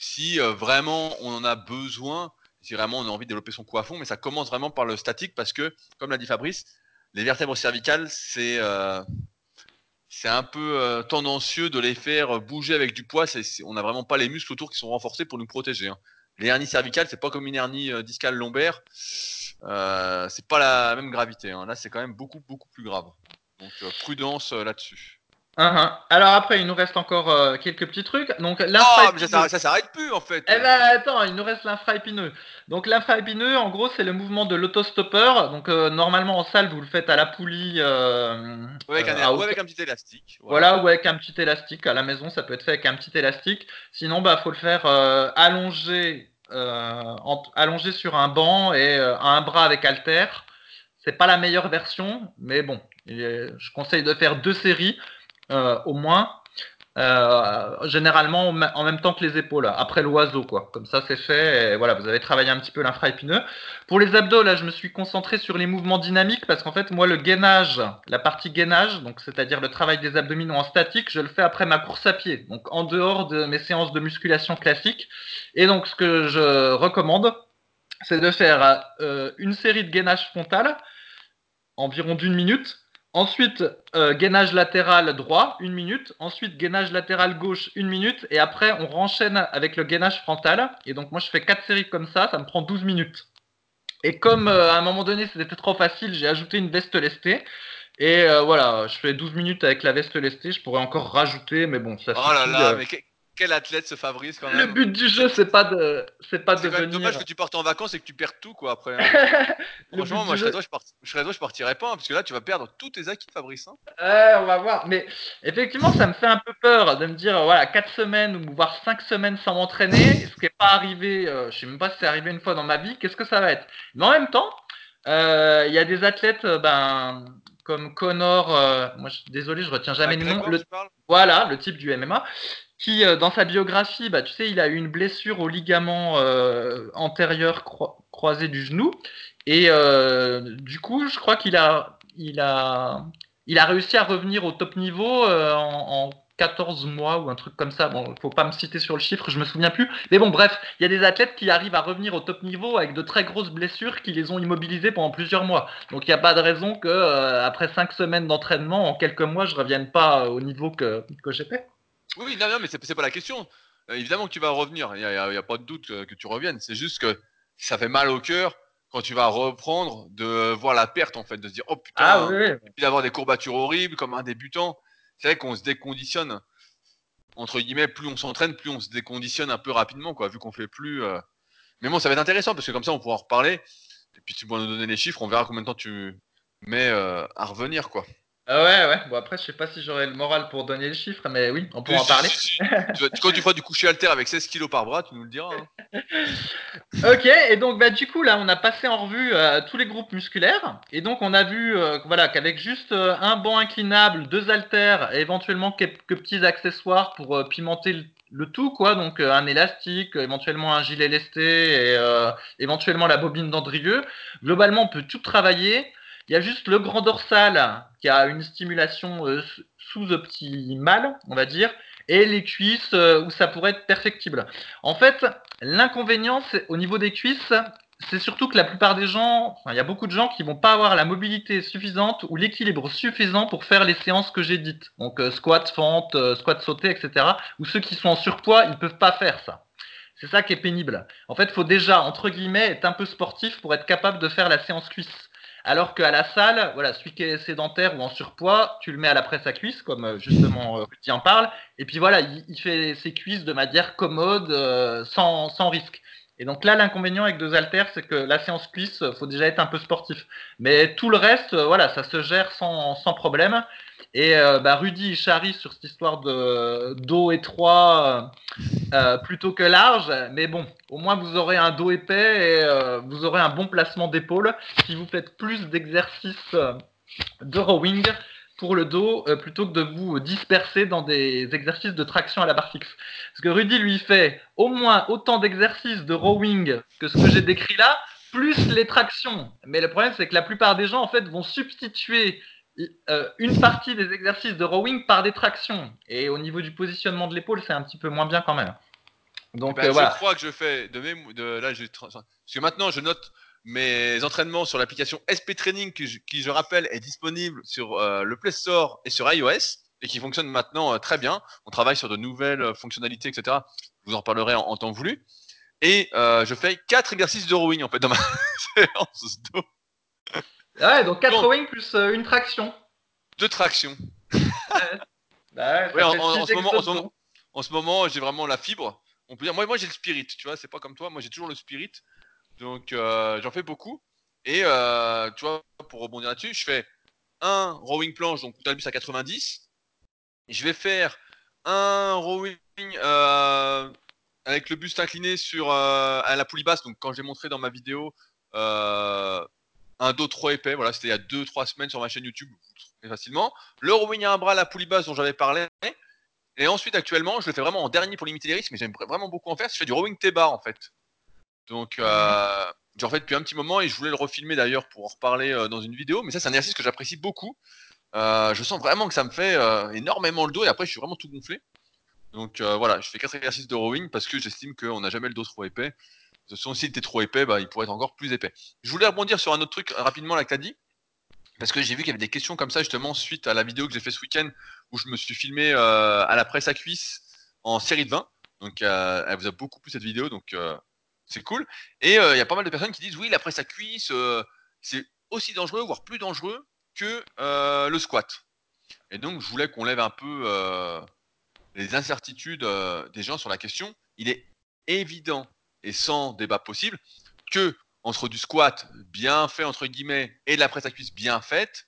si euh, vraiment on en a besoin, si vraiment on a envie de développer son cou à fond, mais ça commence vraiment par le statique parce que, comme l'a dit Fabrice, les vertèbres cervicales, c'est euh, c'est un peu euh, tendancieux de les faire bouger avec du poids. on n'a vraiment pas les muscles autour qui sont renforcés pour nous protéger. Hein. Les hernies cervicales, c'est pas comme une hernie discale lombaire. c'est pas la même gravité. Hein. Là, c'est quand même beaucoup beaucoup plus grave. Donc prudence là-dessus. Uh-huh. Alors après, il nous reste encore euh, quelques petits trucs. Donc oh, mais ça, s'arrête plus en fait. Eh ben attends, il nous reste l'infraépineux. Donc l'infraépineux, en gros, c'est le mouvement de l'autostoppeur. Donc euh, normalement en salle, vous le faites à la poulie. Euh, ou, avec un, ou avec un petit élastique. Voilà. ou avec un petit élastique. À la maison, ça peut être fait avec un petit élastique. Sinon, bah faut le faire allongé, allongé sur un banc et un bras avec halter. C'est pas la meilleure version, mais bon, je conseille de faire deux séries. Euh, au moins. Euh, généralement en même temps que les épaules, après l'oiseau, quoi. Comme ça, c'est fait. Et voilà, vous avez travaillé un petit peu l'infraépineux. Pour les abdos, là, je me suis concentré sur les mouvements dynamiques parce qu'en fait, moi, le gainage, la partie gainage, donc c'est-à-dire le travail des abdominaux en statique, je le fais après ma course à pied, donc en dehors de mes séances de musculation classiques. Et donc, ce que je recommande, c'est de faire euh, une série de gainage frontal, environ d'une minute, Ensuite, euh, gainage latéral droit, une minute. Ensuite, gainage latéral gauche, une minute. Et après, on renchaîne avec le gainage frontal. Et donc, moi, je fais quatre séries comme ça. Ça me prend 12 minutes. Et comme euh, à un moment donné, c'était trop facile, j'ai ajouté une veste lestée. Et euh, voilà, je fais 12 minutes avec la veste lestée. Je pourrais encore rajouter, mais bon, ça Oh là là, mais quel athlète ce Fabrice quand même. Le but du jeu, c'est pas de, c'est pas de venir. dommage que tu partes en vacances et que tu perds tout quoi après. Hein. Franchement, moi je serais, toi, je, je, partirais pas hein, parce que là tu vas perdre tous tes acquis, Fabrice. Hein. on va voir. Mais effectivement, ça me fait un peu peur de me dire voilà 4 semaines ou voire 5 semaines sans m'entraîner, ce qui n'est pas arrivé. Euh, je sais même pas si c'est arrivé une fois dans ma vie. Qu'est-ce que ça va être? Mais en même temps, euh, il y a des athlètes, euh, ben comme Connor, moi je, désolé, je retiens jamais le nom. voilà, le type du MMA, qui, euh, dans sa biographie, bah, tu sais, il a eu une blessure au ligament euh, antérieur croisé du genou. Et euh, du coup, je crois qu'il a, il a, il a réussi à revenir au top niveau en, 14 mois ou un truc comme ça. Bon, faut pas me citer sur le chiffre, je me souviens plus. Mais bon, bref, il y a des athlètes qui arrivent à revenir au top niveau avec de très grosses blessures qui les ont immobilisés pendant plusieurs mois. Donc il n'y a pas de raison que après 5 semaines d'entraînement, en quelques mois, je revienne pas au niveau que, que j'étais. Oui, non, non, mais c'est pas la question. Euh, évidemment que tu vas revenir, il n'y a, pas de doute que, tu reviennes. C'est juste que ça fait mal au cœur quand tu vas reprendre de voir la perte, en fait, de se dire, oh putain, ah, oui, et puis d'avoir des courbatures horribles comme un débutant. C'est vrai qu'on se déconditionne. Entre guillemets, plus on s'entraîne, plus on se déconditionne un peu rapidement, quoi, vu qu'on fait plus. Euh. Mais bon, ça va être intéressant parce que comme ça, on pourra en reparler. Et puis tu pourras nous donner les chiffres, on verra combien de temps tu mets euh, à revenir, quoi. Ah ouais, ouais. Bon, après, je sais pas si j'aurai le moral pour donner le chiffre, mais oui, on pourra en parler. quand tu feras du coucher alter avec 16 kilos par bras, tu nous le diras. Hein. ok, et donc, bah, du coup, là, on a passé en revue euh, tous les groupes musculaires. Et donc, on a vu euh, voilà, qu'avec juste euh, un banc inclinable, deux haltères et éventuellement quelques petits accessoires pour pimenter le, tout, quoi. Donc, un élastique, éventuellement un gilet lesté et éventuellement la bobine d'Andrieux. Globalement, on peut tout travailler. Il y a juste le grand dorsal qui a une stimulation euh, sous-optimale, on va dire, et les cuisses euh, où ça pourrait être perfectible. En fait, l'inconvénient au niveau des cuisses, c'est surtout que la plupart des gens, il y a beaucoup de gens qui vont pas avoir la mobilité suffisante ou l'équilibre suffisant pour faire les séances que j'ai dites. Donc euh, squat, fente, squat sauté, etc. Ou ceux qui sont en surpoids, ils peuvent pas faire ça. C'est ça qui est pénible. En fait, il faut déjà, entre guillemets, être un peu sportif pour être capable de faire la séance cuisse. Alors qu'à la salle, voilà, celui qui est sédentaire ou en surpoids, tu le mets à la presse à cuisse, comme euh, justement euh, Rudy en parle, et puis voilà, il, fait ses cuisses de manière commode, euh, sans, risque. Et donc là, l'inconvénient avec deux haltères, c'est que la séance cuisse, faut déjà être un peu sportif. Mais tout le reste, voilà, ça se gère sans, sans problème. Et euh, bah, Rudy charrie sur cette histoire de dos étroit euh, plutôt que large. Mais bon, au moins vous aurez un dos épais et euh, vous aurez un bon placement d'épaule si vous faites plus d'exercices de rowing pour le dos plutôt que de vous disperser dans des exercices de traction à la barre fixe. Parce que Rudy lui fait au moins autant d'exercices de rowing que ce que j'ai décrit là, plus les tractions. Mais le problème, c'est que la plupart des gens, en fait, vont substituer euh, une partie des exercices de rowing par des tractions. Et au niveau du positionnement de l'épaule, c'est un petit peu moins bien quand même. Donc ben, euh, voilà. Je crois que je fais de même. De, là, parce que maintenant, je note mes entraînements sur l'application SP Training, qui je, rappelle est disponible sur euh, le Play Store et sur iOS et qui fonctionne maintenant très bien. On travaille sur de nouvelles fonctionnalités, etc. Je vous en parlerai en, temps voulu. Et je fais quatre exercices de rowing en fait dans ma séance. Ouais, donc 4 rowing plus euh, une traction. Deux tractions. ouais. en, ce moment, j'ai vraiment la fibre. On peut dire, moi, moi j'ai le spirit, tu vois, c'est pas comme toi, moi j'ai toujours le spirit. Donc euh, j'en fais beaucoup. Et euh, tu vois, pour rebondir là-dessus, je fais un rowing planche, donc le bus à 90. Je vais faire un rowing avec le buste incliné sur à la poulie basse. Donc quand j'ai montré dans ma vidéo un dos trop épais. Voilà, c'était il y a 2-3 semaines sur ma chaîne YouTube, facilement. Le rowing à un bras, la poulie basse dont j'avais parlé. Et ensuite, actuellement, je le fais vraiment en dernier pour limiter les risques, mais j'aimerais vraiment beaucoup en faire. Je fais du rowing T-bar en fait. Donc, euh, j'en fais depuis un petit moment et je voulais le refilmer d'ailleurs pour en reparler euh, dans une vidéo. Mais ça, c'est un exercice que j'apprécie beaucoup. Euh, je sens vraiment que ça me fait euh, énormément le dos et après, je suis vraiment tout gonflé. Donc voilà, je fais 4 exercices de rowing parce que j'estime qu'on n'a jamais le dos trop épais. Façon, s'il était trop épais, bah, il pourrait être encore plus épais. Je voulais rebondir sur un autre truc rapidement là que as dit. Parce que j'ai vu qu'il y avait des questions comme ça justement suite à la vidéo que j'ai fait ce week-end où je me suis filmé euh, à la presse à cuisse en série de 20. Donc euh, elle vous a beaucoup plu cette vidéo, donc euh, c'est cool. Et il y a pas mal de personnes qui disent oui, la presse à cuisse, c'est aussi dangereux, voire plus dangereux que le squat. Et donc je voulais qu'on lève un peu les incertitudes des gens sur la question. Il est évident et sans débat possible que entre du squat bien fait entre guillemets et de la presse à cuisse bien faite,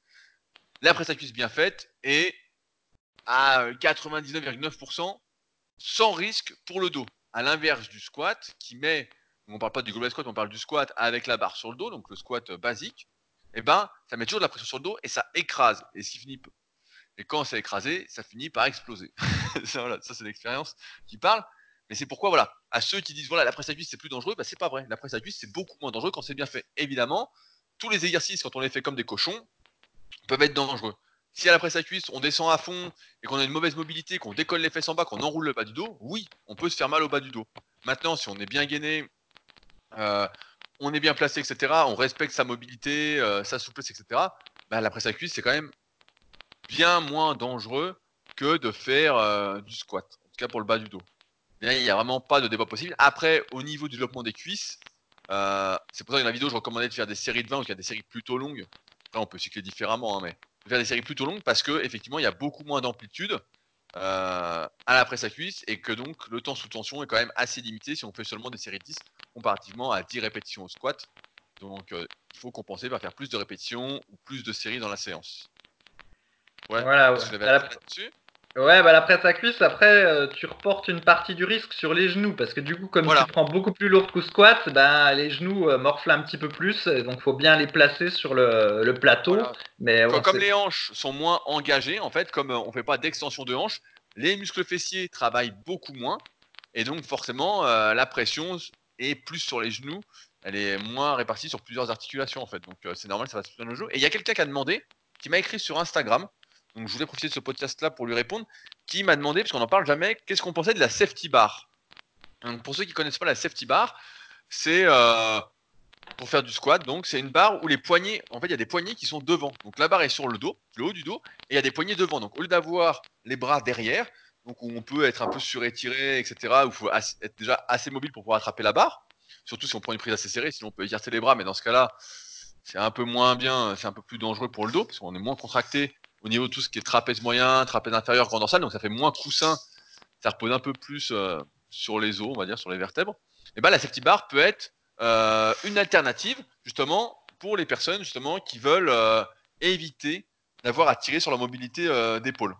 la presse à cuisse bien faite est à 99,9% sans risque pour le dos. À l'inverse du squat qui met, on ne parle pas du global squat, on parle du squat avec la barre sur le dos, donc le squat basique, eh ben ça met toujours de la pression sur le dos et ça écrase. Et ce qui finit et quand c'est écrasé, ça finit par exploser. ça, ça c'est l'expérience qui parle. Mais c'est pourquoi, voilà, à ceux qui disent, voilà, la presse à cuisse c'est plus dangereux, bah, c'est pas vrai. La presse à cuisse c'est beaucoup moins dangereux quand c'est bien fait. Évidemment, tous les exercices, quand on les fait comme des cochons, peuvent être dangereux. Si à la presse à cuisse, on descend à fond et qu'on a une mauvaise mobilité, qu'on décolle les fesses en bas, qu'on enroule le bas du dos, oui, on peut se faire mal au bas du dos. Maintenant, si on est bien gainé, euh, on est bien placé, etc., on respecte sa mobilité, euh, sa souplesse, etc., bah, la presse à cuisse, c'est quand même bien moins dangereux que de faire euh, du squat, en tout cas pour le bas du dos il n'y a vraiment pas de débat possible. Après, au niveau du développement des cuisses, euh, c'est pour ça que dans la vidéo, je recommandais de faire des séries de 20 ou qu'il y a des séries plutôt longues. Après, on peut cycler différemment, hein, mais faire des séries plutôt longues parce que effectivement, il y a beaucoup moins d'amplitude euh, à la presse à cuisse et que donc le temps sous tension est quand même assez limité si on fait seulement des séries de 10 comparativement à 10 répétitions au squat. Donc, euh, il faut compenser par faire plus de répétitions ou plus de séries dans la séance. Ouais, voilà, ouais. Ouais, bah la presse à cuisse, après, euh, tu reportes une partie du risque sur les genoux, parce que du coup, comme tu prends beaucoup plus lourd qu'au squat, ben, les genoux euh, morflent un petit peu plus, donc il faut bien les placer sur le, plateau. Mais, comme, les hanches sont moins engagées, en fait, comme euh, on ne fait pas d'extension de hanches, les muscles fessiers travaillent beaucoup moins, et donc forcément, la pression est plus sur les genoux, elle est moins répartie sur plusieurs articulations, en fait. Donc c'est normal, ça va se faire le jeu. Et il y a quelqu'un qui a demandé, qui m'a écrit sur Instagram, donc je voulais profiter de ce podcast-là pour lui répondre, qui m'a demandé, parce qu'on n'en parle jamais, qu'est-ce qu'on pensait de la safety bar. Donc, pour ceux qui ne connaissent pas la safety bar, c'est euh, pour faire du squat, donc c'est une barre où les poignets, en fait il y a des poignets qui sont devant. Donc la barre est sur le dos, le haut du dos, et il y a des poignets devant. Donc au lieu d'avoir les bras derrière, donc où on peut être un peu surétiré, etc., où il faut être déjà assez mobile pour pouvoir attraper la barre, surtout si on prend une prise assez serrée, sinon on peut écarter les bras, mais dans ce cas-là, c'est un peu moins bien, c'est un peu plus dangereux pour le dos, parce qu'on est moins contracté au niveau de tout ce qui est trapèze moyen, trapèze inférieur, grand dorsal, donc ça fait moins coussin, ça repose un peu plus euh, sur les os, on va dire, sur les vertèbres. et ben la safety bar peut être euh, une alternative justement pour les personnes justement qui veulent euh, éviter d'avoir à tirer sur la mobilité d'épaule.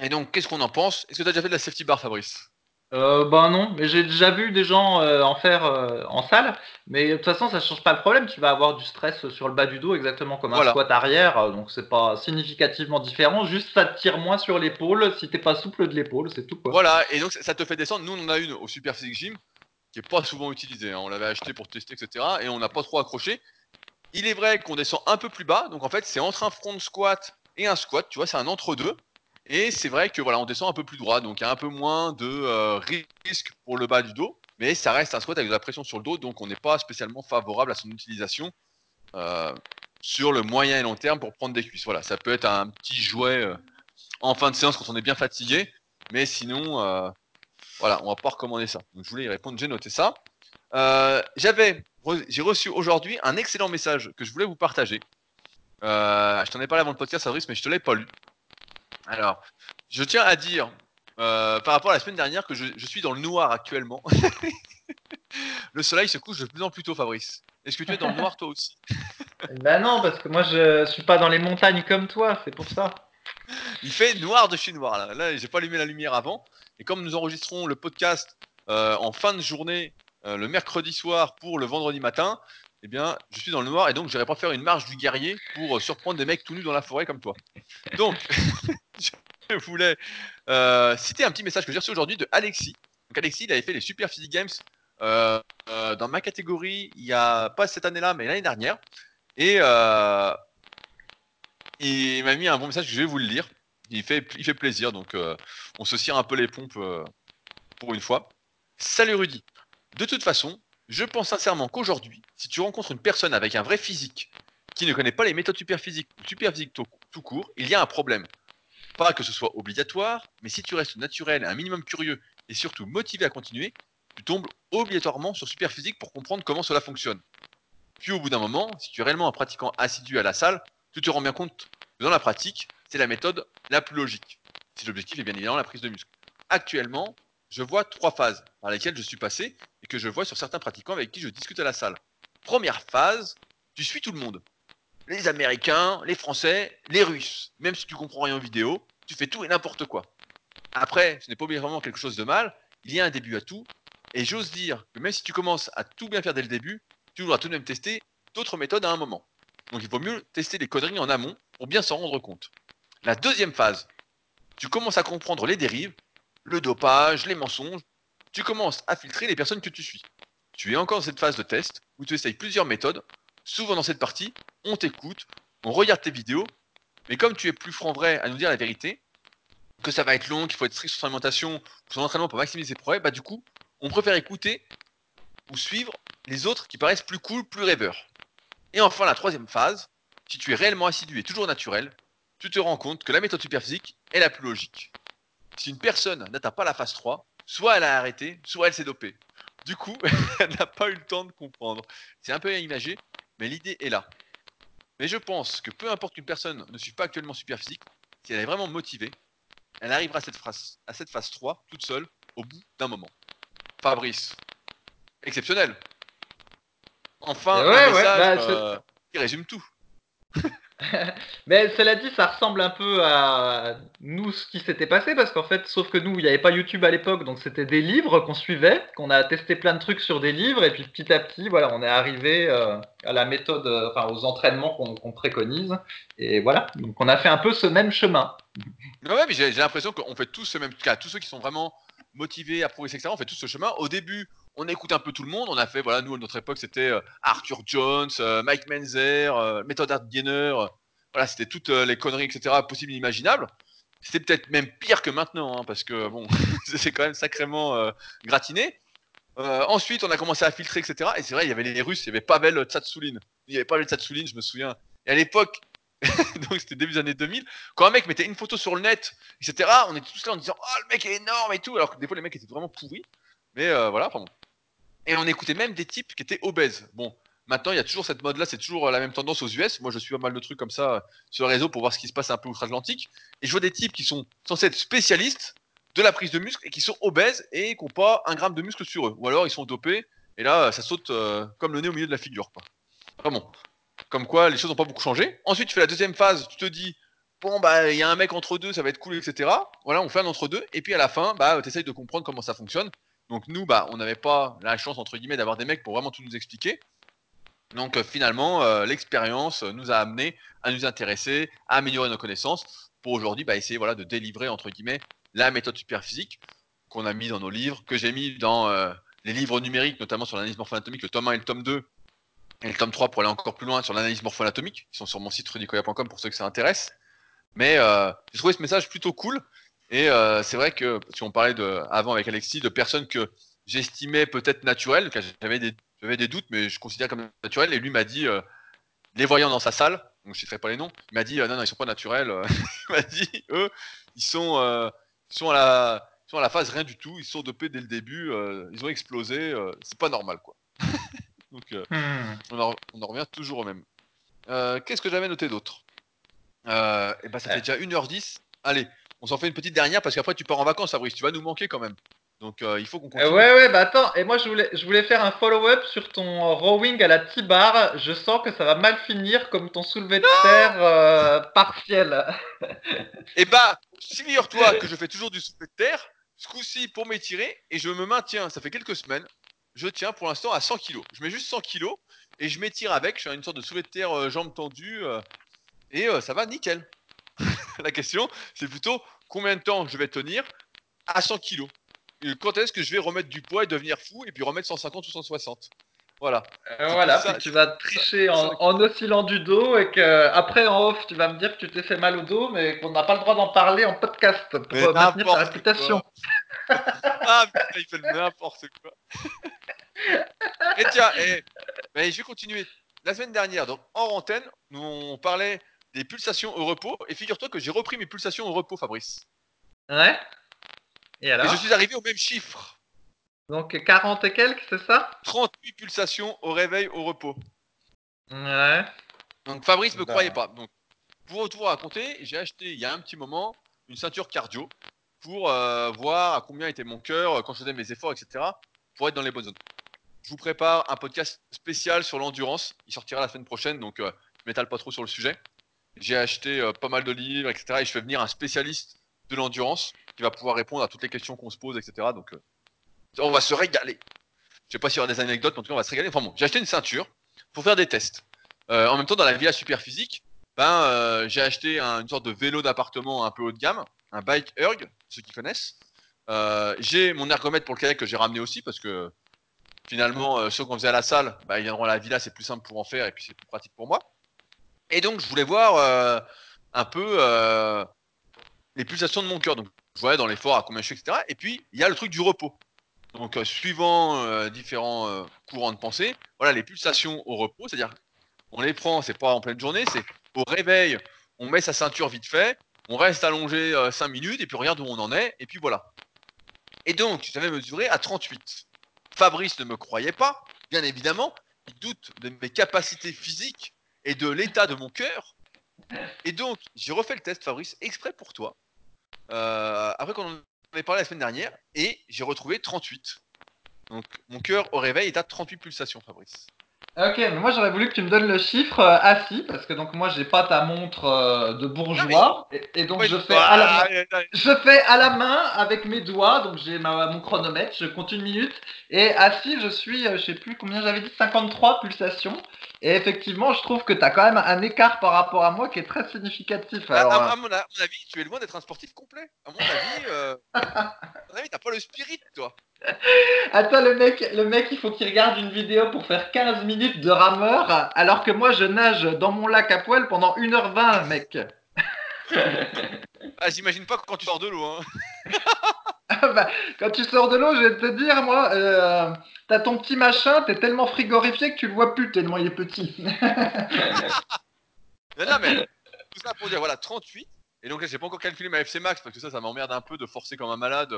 Et donc, qu'est-ce qu'on en pense? Est-ce que tu as déjà fait de la safety bar, Fabrice? Euh, bah non, mais j'ai déjà vu des gens euh, en faire euh, en salle, mais de toute façon ça change pas le problème, tu vas avoir du stress sur le bas du dos exactement comme un Voilà. squat arrière, euh, donc c'est pas significativement différent, juste ça te tire moins sur l'épaule si t'es pas souple de l'épaule, c'est tout quoi. Voilà, et donc ça- ça te fait descendre. Nous, on en a une au Super Physique Gym qui est pas souvent utilisée. hein. On l'avait acheté pour tester, etc. Et on n'a pas trop accroché. Il est vrai qu'on descend un peu plus bas, donc en fait, c'est entre un front squat et un squat. Tu vois, c'est un entre-deux. Et c'est vrai que voilà, on descend un peu plus droit, donc il y a un peu moins de euh, risque pour le bas du dos. Mais ça reste un squat avec de la pression sur le dos, donc on n'est pas spécialement favorable à son utilisation euh, sur le moyen et long terme pour prendre des cuisses. Voilà, ça peut être un petit jouet euh, en fin de séance quand on est bien fatigué, mais sinon, voilà, on va pas recommander ça. Donc je voulais y répondre, j'ai noté ça. J'avais, j'ai reçu aujourd'hui un excellent message que je voulais vous partager. Je t'en ai parlé avant le podcast, Fabrice, mais je te l'ai pas lu. Alors, je tiens à dire, euh, par rapport à la semaine dernière, que je, je suis dans le noir actuellement. le soleil se couche de plus en plus tôt, Fabrice. Est-ce que tu es dans le noir toi aussi? Bah non, parce que moi je suis pas dans les montagnes comme toi, c'est pour ça. Il fait noir de chez noir là. Là, j'ai pas allumé la lumière avant. Et comme nous enregistrons le podcast euh, en fin de journée, euh, le mercredi soir pour le vendredi matin, eh bien, je suis dans le noir et donc j'irai pas faire une marche du guerrier pour euh, surprendre des mecs tout nus dans la forêt comme toi. Donc, je voulais euh, citer un petit message que j'ai reçu aujourd'hui de Alexis. Donc Alexis, il avait fait les Super Physique Games euh, dans ma catégorie il y a pas cette année-là, mais l'année dernière. Et il m'a mis un bon message que je vais vous le lire. Il fait, il fait plaisir, donc on se tire un peu les pompes pour une fois. Salut Rudy. De toute façon, je pense sincèrement qu'aujourd'hui, si tu rencontres une personne avec un vrai physique qui ne connaît pas les méthodes super physiques ou super physique tout, court, il y a un problème. Pas que ce soit obligatoire, mais si tu restes naturel, un minimum curieux et surtout motivé à continuer, tu tombes obligatoirement sur super physique pour comprendre comment cela fonctionne. Puis au bout d'un moment, si tu es réellement un pratiquant assidu à la salle, tu te rends bien compte que dans la pratique, c'est la méthode la plus logique. Si l'objectif est bien évidemment la prise de muscle. Actuellement, je vois trois phases par lesquelles je suis passé que je vois sur certains pratiquants avec qui je discute à la salle. Première phase, tu suis tout le monde. Les Américains, les Français, les Russes. Même si tu comprends rien en vidéo, tu fais tout et n'importe quoi. Après, ce n'est pas obligatoirement quelque chose de mal, il y a un début à tout, et j'ose dire que même si tu commences à tout bien faire dès le début, tu voudras tout de même tester d'autres méthodes à un moment. Donc il vaut mieux tester les conneries en amont pour bien s'en rendre compte. La deuxième phase, tu commences à comprendre les dérives, le dopage, les mensonges, tu commences à filtrer les personnes que tu suis. Tu es encore dans cette phase de test où tu essayes plusieurs méthodes. Souvent dans cette partie, on t'écoute, on regarde tes vidéos, mais comme tu es plus franc vrai à nous dire la vérité, que ça va être long, qu'il faut être strict sur son alimentation, son entraînement pour maximiser ses progrès, bah du coup, on préfère écouter ou suivre les autres qui paraissent plus cool, plus rêveurs. Et enfin, la troisième phase, si tu es réellement assidu et toujours naturel, tu te rends compte que la méthode superphysique est la plus logique. Si une personne n'atteint pas la phase 3, soit elle a arrêté, soit elle s'est dopée. Du coup, elle n'a pas eu le temps de comprendre. C'est un peu imagé, mais l'idée est là. Mais je pense que peu importe qu'une personne ne suive pas actuellement superphysique, si elle est vraiment motivée, elle arrivera à cette phase, à cette phase 3 toute seule au bout d'un moment. Fabrice, exceptionnel. Enfin, ouais, un ouais, message bah, euh, qui résume tout. Mais cela dit, ça ressemble un peu à nous ce qui s'était passé parce qu'en fait, sauf que nous, il n'y avait pas YouTube à l'époque, donc c'était des livres qu'on suivait, qu'on a testé plein de trucs sur des livres et puis petit à petit, voilà, on est arrivé euh, à la méthode, euh, enfin aux entraînements qu'on préconise et voilà. Donc on a fait un peu ce même chemin. Mais j'ai l'impression qu'on fait tous ce même cas. Tous ceux qui sont vraiment motivés à progresser, etc., on fait tous ce chemin. Au début, on écoute un peu tout le monde. On a fait, voilà, nous, à notre époque, c'était euh, Arthur Jones, euh, Mike Menzer, euh, Method Art Gainer. voilà, c'était toutes les conneries, etc., possibles et imaginables. C'était peut-être même pire que maintenant, hein, parce que, bon, c'est quand même sacrément gratiné. Ensuite, on a commencé à filtrer, etc. Et c'est vrai, il y avait les Russes, il y avait Pavel Tsatsoulin. Il y avait Pavel Tsatsoulin, je me souviens. Et à l'époque, donc c'était début des années 2000, quand un mec mettait une photo sur le net, etc., on était tous là en disant Oh, le mec est énorme et tout, alors que des fois les mecs étaient vraiment pourris. Mais voilà, pardon. Et on écoutait même des types qui étaient obèses. Bon, maintenant il y a toujours cette mode-là, c'est toujours la même tendance aux US. Moi je suis pas mal de trucs comme ça euh, sur le réseau pour voir ce qui se passe un peu outre-Atlantique. Et je vois des types qui sont censés être spécialistes de la prise de muscle et qui sont obèses et qui n'ont pas un gramme de muscle sur eux. Ou alors ils sont dopés et là ça saute euh, comme le nez au milieu de la figure. Quoi. Vraiment. Comme quoi les choses n'ont pas beaucoup changé. Ensuite tu fais la deuxième phase, tu te dis bon bah il y a un mec entre deux, ça va être cool, etc. Voilà, on fait un entre deux et puis à la fin bah tu essayes de comprendre comment ça fonctionne. Donc nous bah on n'avait pas la chance entre guillemets d'avoir des mecs pour vraiment tout nous expliquer. Donc euh, finalement euh, l'expérience nous a amené à nous intéresser, à améliorer nos connaissances pour aujourd'hui bah, essayer voilà de délivrer entre guillemets la méthode superphysique qu'on a mis dans nos livres, que j'ai mis dans euh, les livres numériques, notamment sur l'analyse morpho-anatomique, le tome 1 et le tome 2, et le tome 3 pour aller encore plus loin sur l'analyse morpho-anatomique, qui sont sur mon site rudicoya.com pour ceux que ça intéresse. Mais euh, j'ai trouvé ce message plutôt cool. Et euh, c'est vrai que, si on parlait de, avant avec Alexis, de personnes que j'estimais peut-être naturelles, j'avais des, j'avais des doutes, mais je considère comme naturelles, et lui m'a dit, les voyant dans sa salle, donc je ne citerai pas les noms, il m'a dit, non, non, ils sont pas naturels. il m'a dit, eux, ils sont ils sont à la, sont à la phase rien du tout. Ils sont dopés dès le début. Euh, ils ont explosé. Euh, c'est pas normal, quoi. Donc, euh, hmm. on, en, on, en, revient toujours au même. Qu'est-ce que j'avais noté d'autre? Et eh ben, ça fait déjà 1h10. Allez, on s'en fait une petite dernière parce qu'après tu pars en vacances, Fabrice. Tu vas nous manquer quand même. Donc il faut qu'on continue. ouais, ouais, bah attends, et moi je voulais, je voulais faire un follow-up sur ton rowing à la T-bar. Je sens que ça va mal finir comme ton soulevé de terre partiel. et eh bah, figure-toi que je fais toujours du soulevé de terre, ce coup-ci pour m'étirer, et je me maintiens, ça fait quelques semaines, je tiens pour l'instant à 100 kg. Je mets juste 100 kg, et je m'étire avec, je fais une sorte de soulevé de terre, euh, jambes tendues, euh, et euh, ça va nickel. La question, c'est plutôt combien de temps je vais tenir à 100 kg. quand est-ce que je vais remettre du poids et devenir fou, et puis remettre 150 ou 160 voilà. Euh, voilà, puis tu vas tricher en, oscillant du dos et que après en off tu vas me dire que tu t'es fait mal au dos mais qu'on n'a pas le droit d'en parler en podcast pour maintenir ta réputation. ah putain, il fait n'importe quoi. et tiens, et, je vais continuer. La semaine dernière, donc en antenne, nous on parlait des pulsations au repos et figure-toi que j'ai repris mes pulsations au repos, Fabrice. Ouais. Et alors Et je suis arrivé au même chiffre. Donc 40 et quelques, c'est ça? 38 pulsations au réveil, au repos. Ouais. Donc Fabrice ne me bah. croyait pas. Donc pour tout raconter, j'ai acheté il y a un petit moment une ceinture cardio pour euh, voir à combien était mon cœur euh, quand je faisais mes efforts, etc. pour être dans les bonnes zones. Je vous prépare un podcast spécial sur l'endurance. Il sortira la semaine prochaine, donc euh, je m'étale pas trop sur le sujet. J'ai acheté pas mal de livres, etc. Et je fais venir un spécialiste de l'endurance qui va pouvoir répondre à toutes les questions qu'on se pose, etc. Donc on va se régaler. Je sais pas s'il y aura des anecdotes, mais en tout cas, on va se régaler. Enfin bon, j'ai acheté une ceinture pour faire des tests. Euh, en même temps, dans la Villa Super Physique, ben, euh, j'ai acheté une sorte de vélo d'appartement un peu haut de gamme, un bike erg, ceux qui connaissent. Euh, j'ai mon ergomètre pour le kayak que j'ai ramené aussi parce que finalement, ceux qu'on faisait à la salle, ben, ils viendront à la villa, c'est plus simple pour en faire et puis c'est plus pratique pour moi. Et donc, je voulais voir un peu les pulsations de mon cœur. Donc, je voyais dans l'effort à combien je suis, etc. Et puis, il y a le truc du repos. Donc, euh, suivant euh, différents euh, courants de pensée, voilà, les pulsations au repos, c'est-à-dire, on les prend, c'est pas en pleine journée, c'est au réveil, on met sa ceinture vite fait, on reste allongé 5 minutes, et puis regarde où on en est, et puis voilà. Et donc, j'avais mesuré à 38. Fabrice ne me croyait pas, bien évidemment, il doute de mes capacités physiques et de l'état de mon cœur. Et donc, j'ai refait le test, Fabrice, exprès pour toi. après qu'on avais parlé la semaine dernière et j'ai retrouvé 38. Donc mon cœur au réveil est à 38 pulsations, Fabrice. Ok, mais moi j'aurais voulu que tu me donnes le chiffre euh, assis parce que donc moi j'ai pas ta montre euh, de bourgeois et, donc je fais à la main. Je fais à la main avec mes doigts donc j'ai mon chronomètre, je compte une minute et assis je suis euh, je sais plus combien j'avais dit 53 pulsations et effectivement je trouve que tu as quand même un écart par rapport à moi qui est très significatif. Bah, à, mon, avis tu es loin d'être un sportif complet. À mon avis, à mon avis t'as pas le spirit toi. Attends, le mec, le mec, il faut qu'il regarde une vidéo pour faire 15 minutes de rameur, alors que moi, je nage dans mon lac à poil pendant 1h20, mec. ah, j'imagine pas quand tu sors de l'eau. Hein. Ah bah, quand tu sors de l'eau, je vais te dire, moi, euh, t'as ton petit machin, t'es tellement frigorifié que tu le vois plus tellement il est petit. non, mais tout ça pour dire, voilà, 38. Et donc là, j'ai pas encore calculé ma FC max parce que ça, ça m'emmerde un peu de forcer comme un malade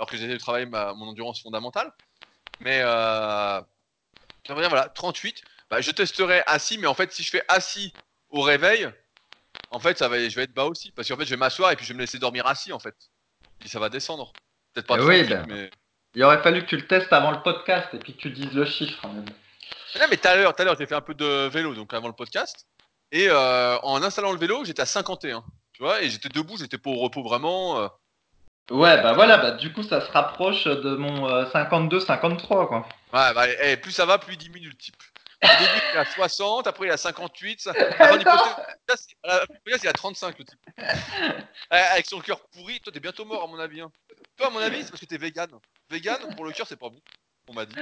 alors que j'ai de travailler ma, mon endurance fondamentale. Mais euh, dire, voilà, 38. Bah, je testerai assis, mais en fait, si je fais assis au réveil, en fait, ça va, je vais être bas aussi. Parce qu'en fait, je vais m'asseoir et puis je vais me laisser dormir assis, en fait. puis ça va descendre. Peut-être pas Eh 38, oui, ben. mais. Il aurait fallu que tu le testes avant le podcast et puis que tu dises le chiffre. même. Non, mais tout à l'heure, tout à l'heure, j'ai fait un peu de vélo, donc avant le podcast. Et euh, en installant le vélo, j'étais à 51. Tu vois, et j'étais debout, j'étais pas au repos vraiment. euh. Ouais, bah voilà, bah du coup ça se rapproche de mon 52-53 quoi. Ouais, bah, eh, plus ça va, plus il diminue le type. Au début, il est à 60, après il est à 58. Ça... Avant l'hypothèse, à la hypothèse, il est à 35 le type. Eh, Avec son cœur pourri, toi t'es bientôt mort à mon avis. hein. Toi, à mon avis, c'est parce que t'es vegan. Vegan, pour le cœur, c'est pas bon. On m'a dit.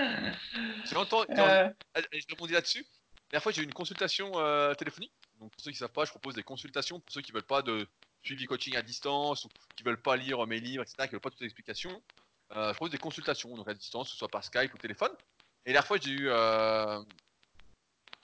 J'ai entendu. Euh, Ah, Je rebondis là-dessus. La dernière fois, j'ai eu une consultation euh, téléphonique. Donc, pour ceux qui savent pas, je propose des consultations pour ceux qui veulent pas de suivi coaching à distance ou qui veulent pas lire mes livres, etc., qui veulent pas toutes les explications. Euh, je propose des consultations, donc à distance, que ce soit par Skype ou téléphone. Et la dernière fois, j'ai eu. Euh...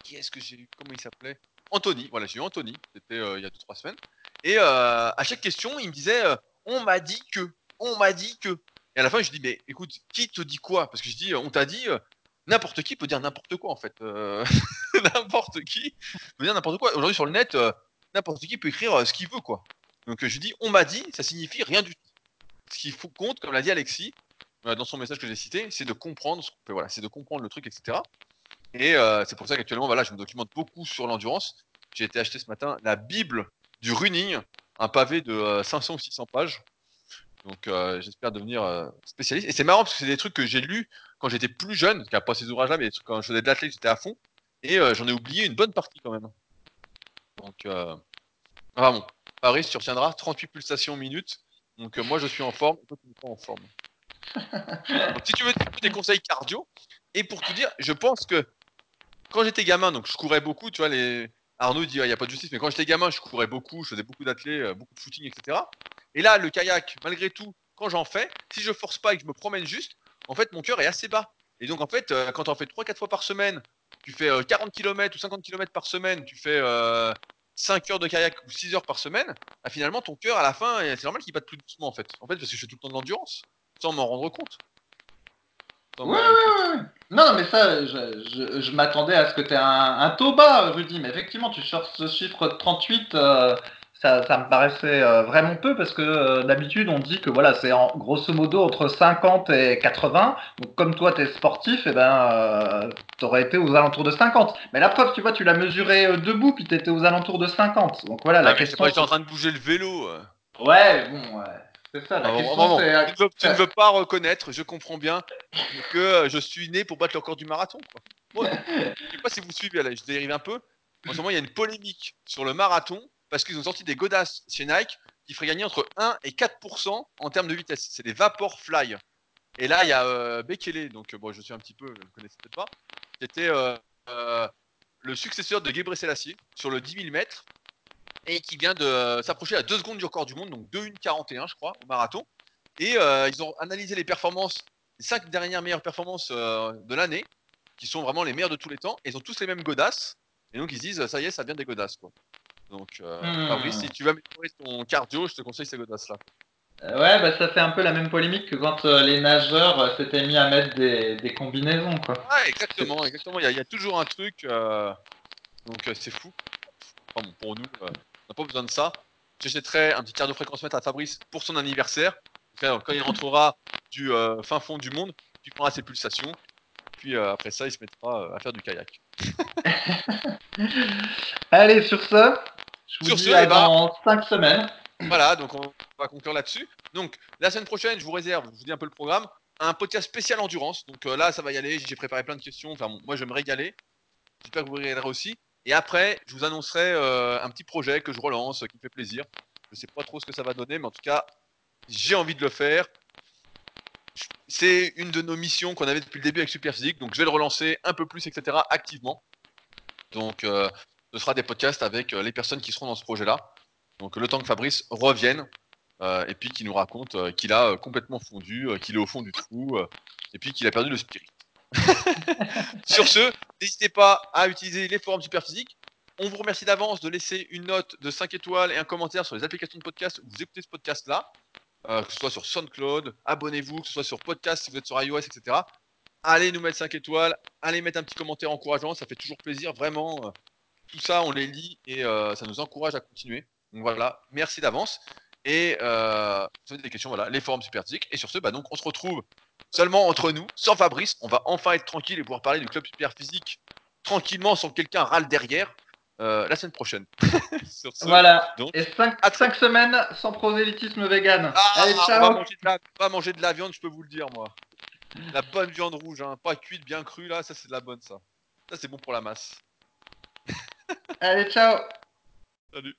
Qui est-ce que j'ai eu Comment il s'appelait? Anthony. Voilà, j'ai eu Anthony. C'était euh, il y a 2-3 semaines. Et euh, à chaque question, il me disait On m'a dit que. On m'a dit que. Et à la fin, je dis Mais écoute, qui te dit quoi? Parce que je dis On t'a dit. N'importe qui peut dire n'importe quoi en fait. N'importe qui peut dire n'importe quoi. Aujourd'hui sur le net, n'importe qui peut écrire ce qu'il veut quoi. Donc euh, je dis on m'a dit, ça signifie rien du tout. Ce faut compte, comme l'a dit Alexis euh, dans son message que j'ai cité, c'est de comprendre. Voilà, c'est de comprendre le truc, etc. Et euh, c'est pour ça qu'actuellement, voilà, je me documente beaucoup sur l'endurance. J'ai été acheter ce matin la Bible du running, un pavé de euh, 500 ou 600 pages. Donc euh, j'espère devenir euh, spécialiste. Et c'est marrant parce que c'est des trucs que j'ai lus quand j'étais plus jeune, qui a pas ces ouvrages-là, mais quand je faisais de l'athlète, j'étais à fond. Et euh, j'en ai oublié une bonne partie quand même. Donc, euh... ah bon, Paris, tu retiendras 38 pulsations minutes. Donc euh, moi je suis en forme, toi tu pas en forme. Donc, si tu veux des- des conseils cardio, et pour te dire, je pense que quand j'étais gamin, donc je courais beaucoup, tu vois, les Arnaud dit il n'y a pas de justice, mais quand j'étais gamin, je courais beaucoup, je faisais beaucoup d'athlètes, euh, beaucoup de footing, etc. Et là, le kayak, malgré tout, quand j'en fais, si je force pas et que je me promène juste, en fait, mon cœur est assez bas. Et donc, en fait, euh, quand on fait 3-4 fois par semaine, tu fais euh, 40 km ou 50 km par semaine, tu fais euh, 5 heures de kayak ou 6 heures par semaine, bah, finalement, ton cœur, à la fin, c'est normal qu'il batte plus doucement, en fait. En fait, parce que je fais tout le temps de l'endurance, sans m'en rendre compte. Sans Ouais, rendre compte. Non, mais ça, je, je- je m'attendais à ce que tu aies un, un taux bas, Rudy, mais effectivement, tu sors ce chiffre de 38, euh, ça, ça me paraissait euh, vraiment peu, parce que euh, d'habitude, on dit que voilà, c'est en grosso modo entre 50 et 80. Donc, comme toi, tu es sportif, et ben, tu aurais été aux alentours de 50. Mais la preuve, tu vois, tu l'as mesuré euh, debout, puis tu étais aux alentours de 50. Donc voilà, Ah, la mais c'est question. j'étais en train de bouger le vélo. euh. Ouais, bon, ouais. C'est ça, la Ah, question, c'est. tu, ne veux, tu ne veux pas reconnaître, je comprends bien, que euh, je suis né pour battre le record du marathon. Quoi. Moi, je sais pas si vous suivez, là, je dérive un peu. En ce moment, il y a une polémique sur le marathon parce qu'ils ont sorti des godasses chez Nike qui feraient gagner entre 1 et 4% en termes de vitesse. C'est des Vapor Fly. Et là, il y a euh, Bekele, donc euh, bon, je suis un petit peu, vous ne connaissez peut-être pas, qui était euh, le successeur de Gebre Selassie sur le 10 000 mètres et qui vient de s'approcher à 2 secondes du record du monde, donc 2,141 je crois, au marathon. Et ils ont analysé les performances, les 5 dernières meilleures performances de l'année, qui sont vraiment les meilleures de tous les temps, et ils ont tous les mêmes godasses. Et donc ils se disent, ça y est, ça vient des godasses. Quoi. Donc euh, Hmm. Fabrice, si tu veux améliorer ton cardio, je te conseille ces godasses-là. Euh, Ouais, bah ça fait un peu la même polémique que quand euh, les nageurs s'étaient mis à mettre des, des combinaisons, quoi. Ouais, exactement, exactement. Il y, a- il y a toujours un truc, donc c'est fou. Enfin, bon, pour nous, on n'a pas besoin de ça. J'achèterai un petit cardio-fréquence-mètre à Fabrice pour son anniversaire. Enfin, quand il rentrera du fin fond du monde, il prendra ses pulsations. Puis euh, après ça, il se mettra euh, à faire du kayak. Allez, sur ce, je vous Sur dis ce, à eh ben- dans 5 semaines. Voilà, donc on va conclure là-dessus. Donc la semaine prochaine, je vous réserve, je vous dis un peu le programme, un podcast spécial endurance. Donc euh, là, ça va y aller. J'ai préparé plein de questions. Enfin, bon, moi, je vais me régaler. J'espère que vous régalerez aussi. Et après, je vous annoncerai euh, un petit projet que je relance, qui me fait plaisir. Je sais pas trop ce que ça va donner, mais en tout cas, j'ai envie de le faire. C'est une de nos missions qu'on avait depuis le début avec Superphysique, donc je vais le relancer un peu plus, etc. activement. Donc, euh, ce sera des podcasts avec euh, les personnes qui seront dans ce projet-là. Donc, le temps que Fabrice revienne euh, et puis qu'il nous raconte euh, qu'il a complètement fondu, qu'il est au fond du trou et puis qu'il a perdu le spirit. Sur ce, n'hésitez pas à utiliser les forums Superphysique. On vous remercie d'avance de laisser une note de 5 étoiles et un commentaire sur les applications de podcast où vous écoutez ce podcast-là, que ce soit sur SoundCloud, abonnez-vous, que ce soit sur podcast si vous êtes sur iOS, etc. Allez nous mettre 5 étoiles, allez mettre un petit commentaire encourageant, ça fait toujours plaisir, vraiment. Tout ça, on les lit et euh, ça nous encourage à continuer. Donc voilà, merci d'avance. et euh, poser des questions. Voilà, les forums Superphysique. Et sur ce, bah, donc, on se retrouve seulement entre nous, sans Fabrice. On va enfin être tranquille et pouvoir parler du club Superphysique tranquillement sans que quelqu'un râle derrière. Euh, la semaine prochaine. Sur ce, voilà. Donc, et 5 semaines sans prosélytisme vegan. Ah, Allez, ciao. On va, manger de la, pas manger de la viande, je peux vous le dire, moi. La bonne viande rouge, hein. pas cuite, bien crue, là, ça c'est de la bonne, ça. Ça c'est bon pour la masse. Allez, ciao. Salut.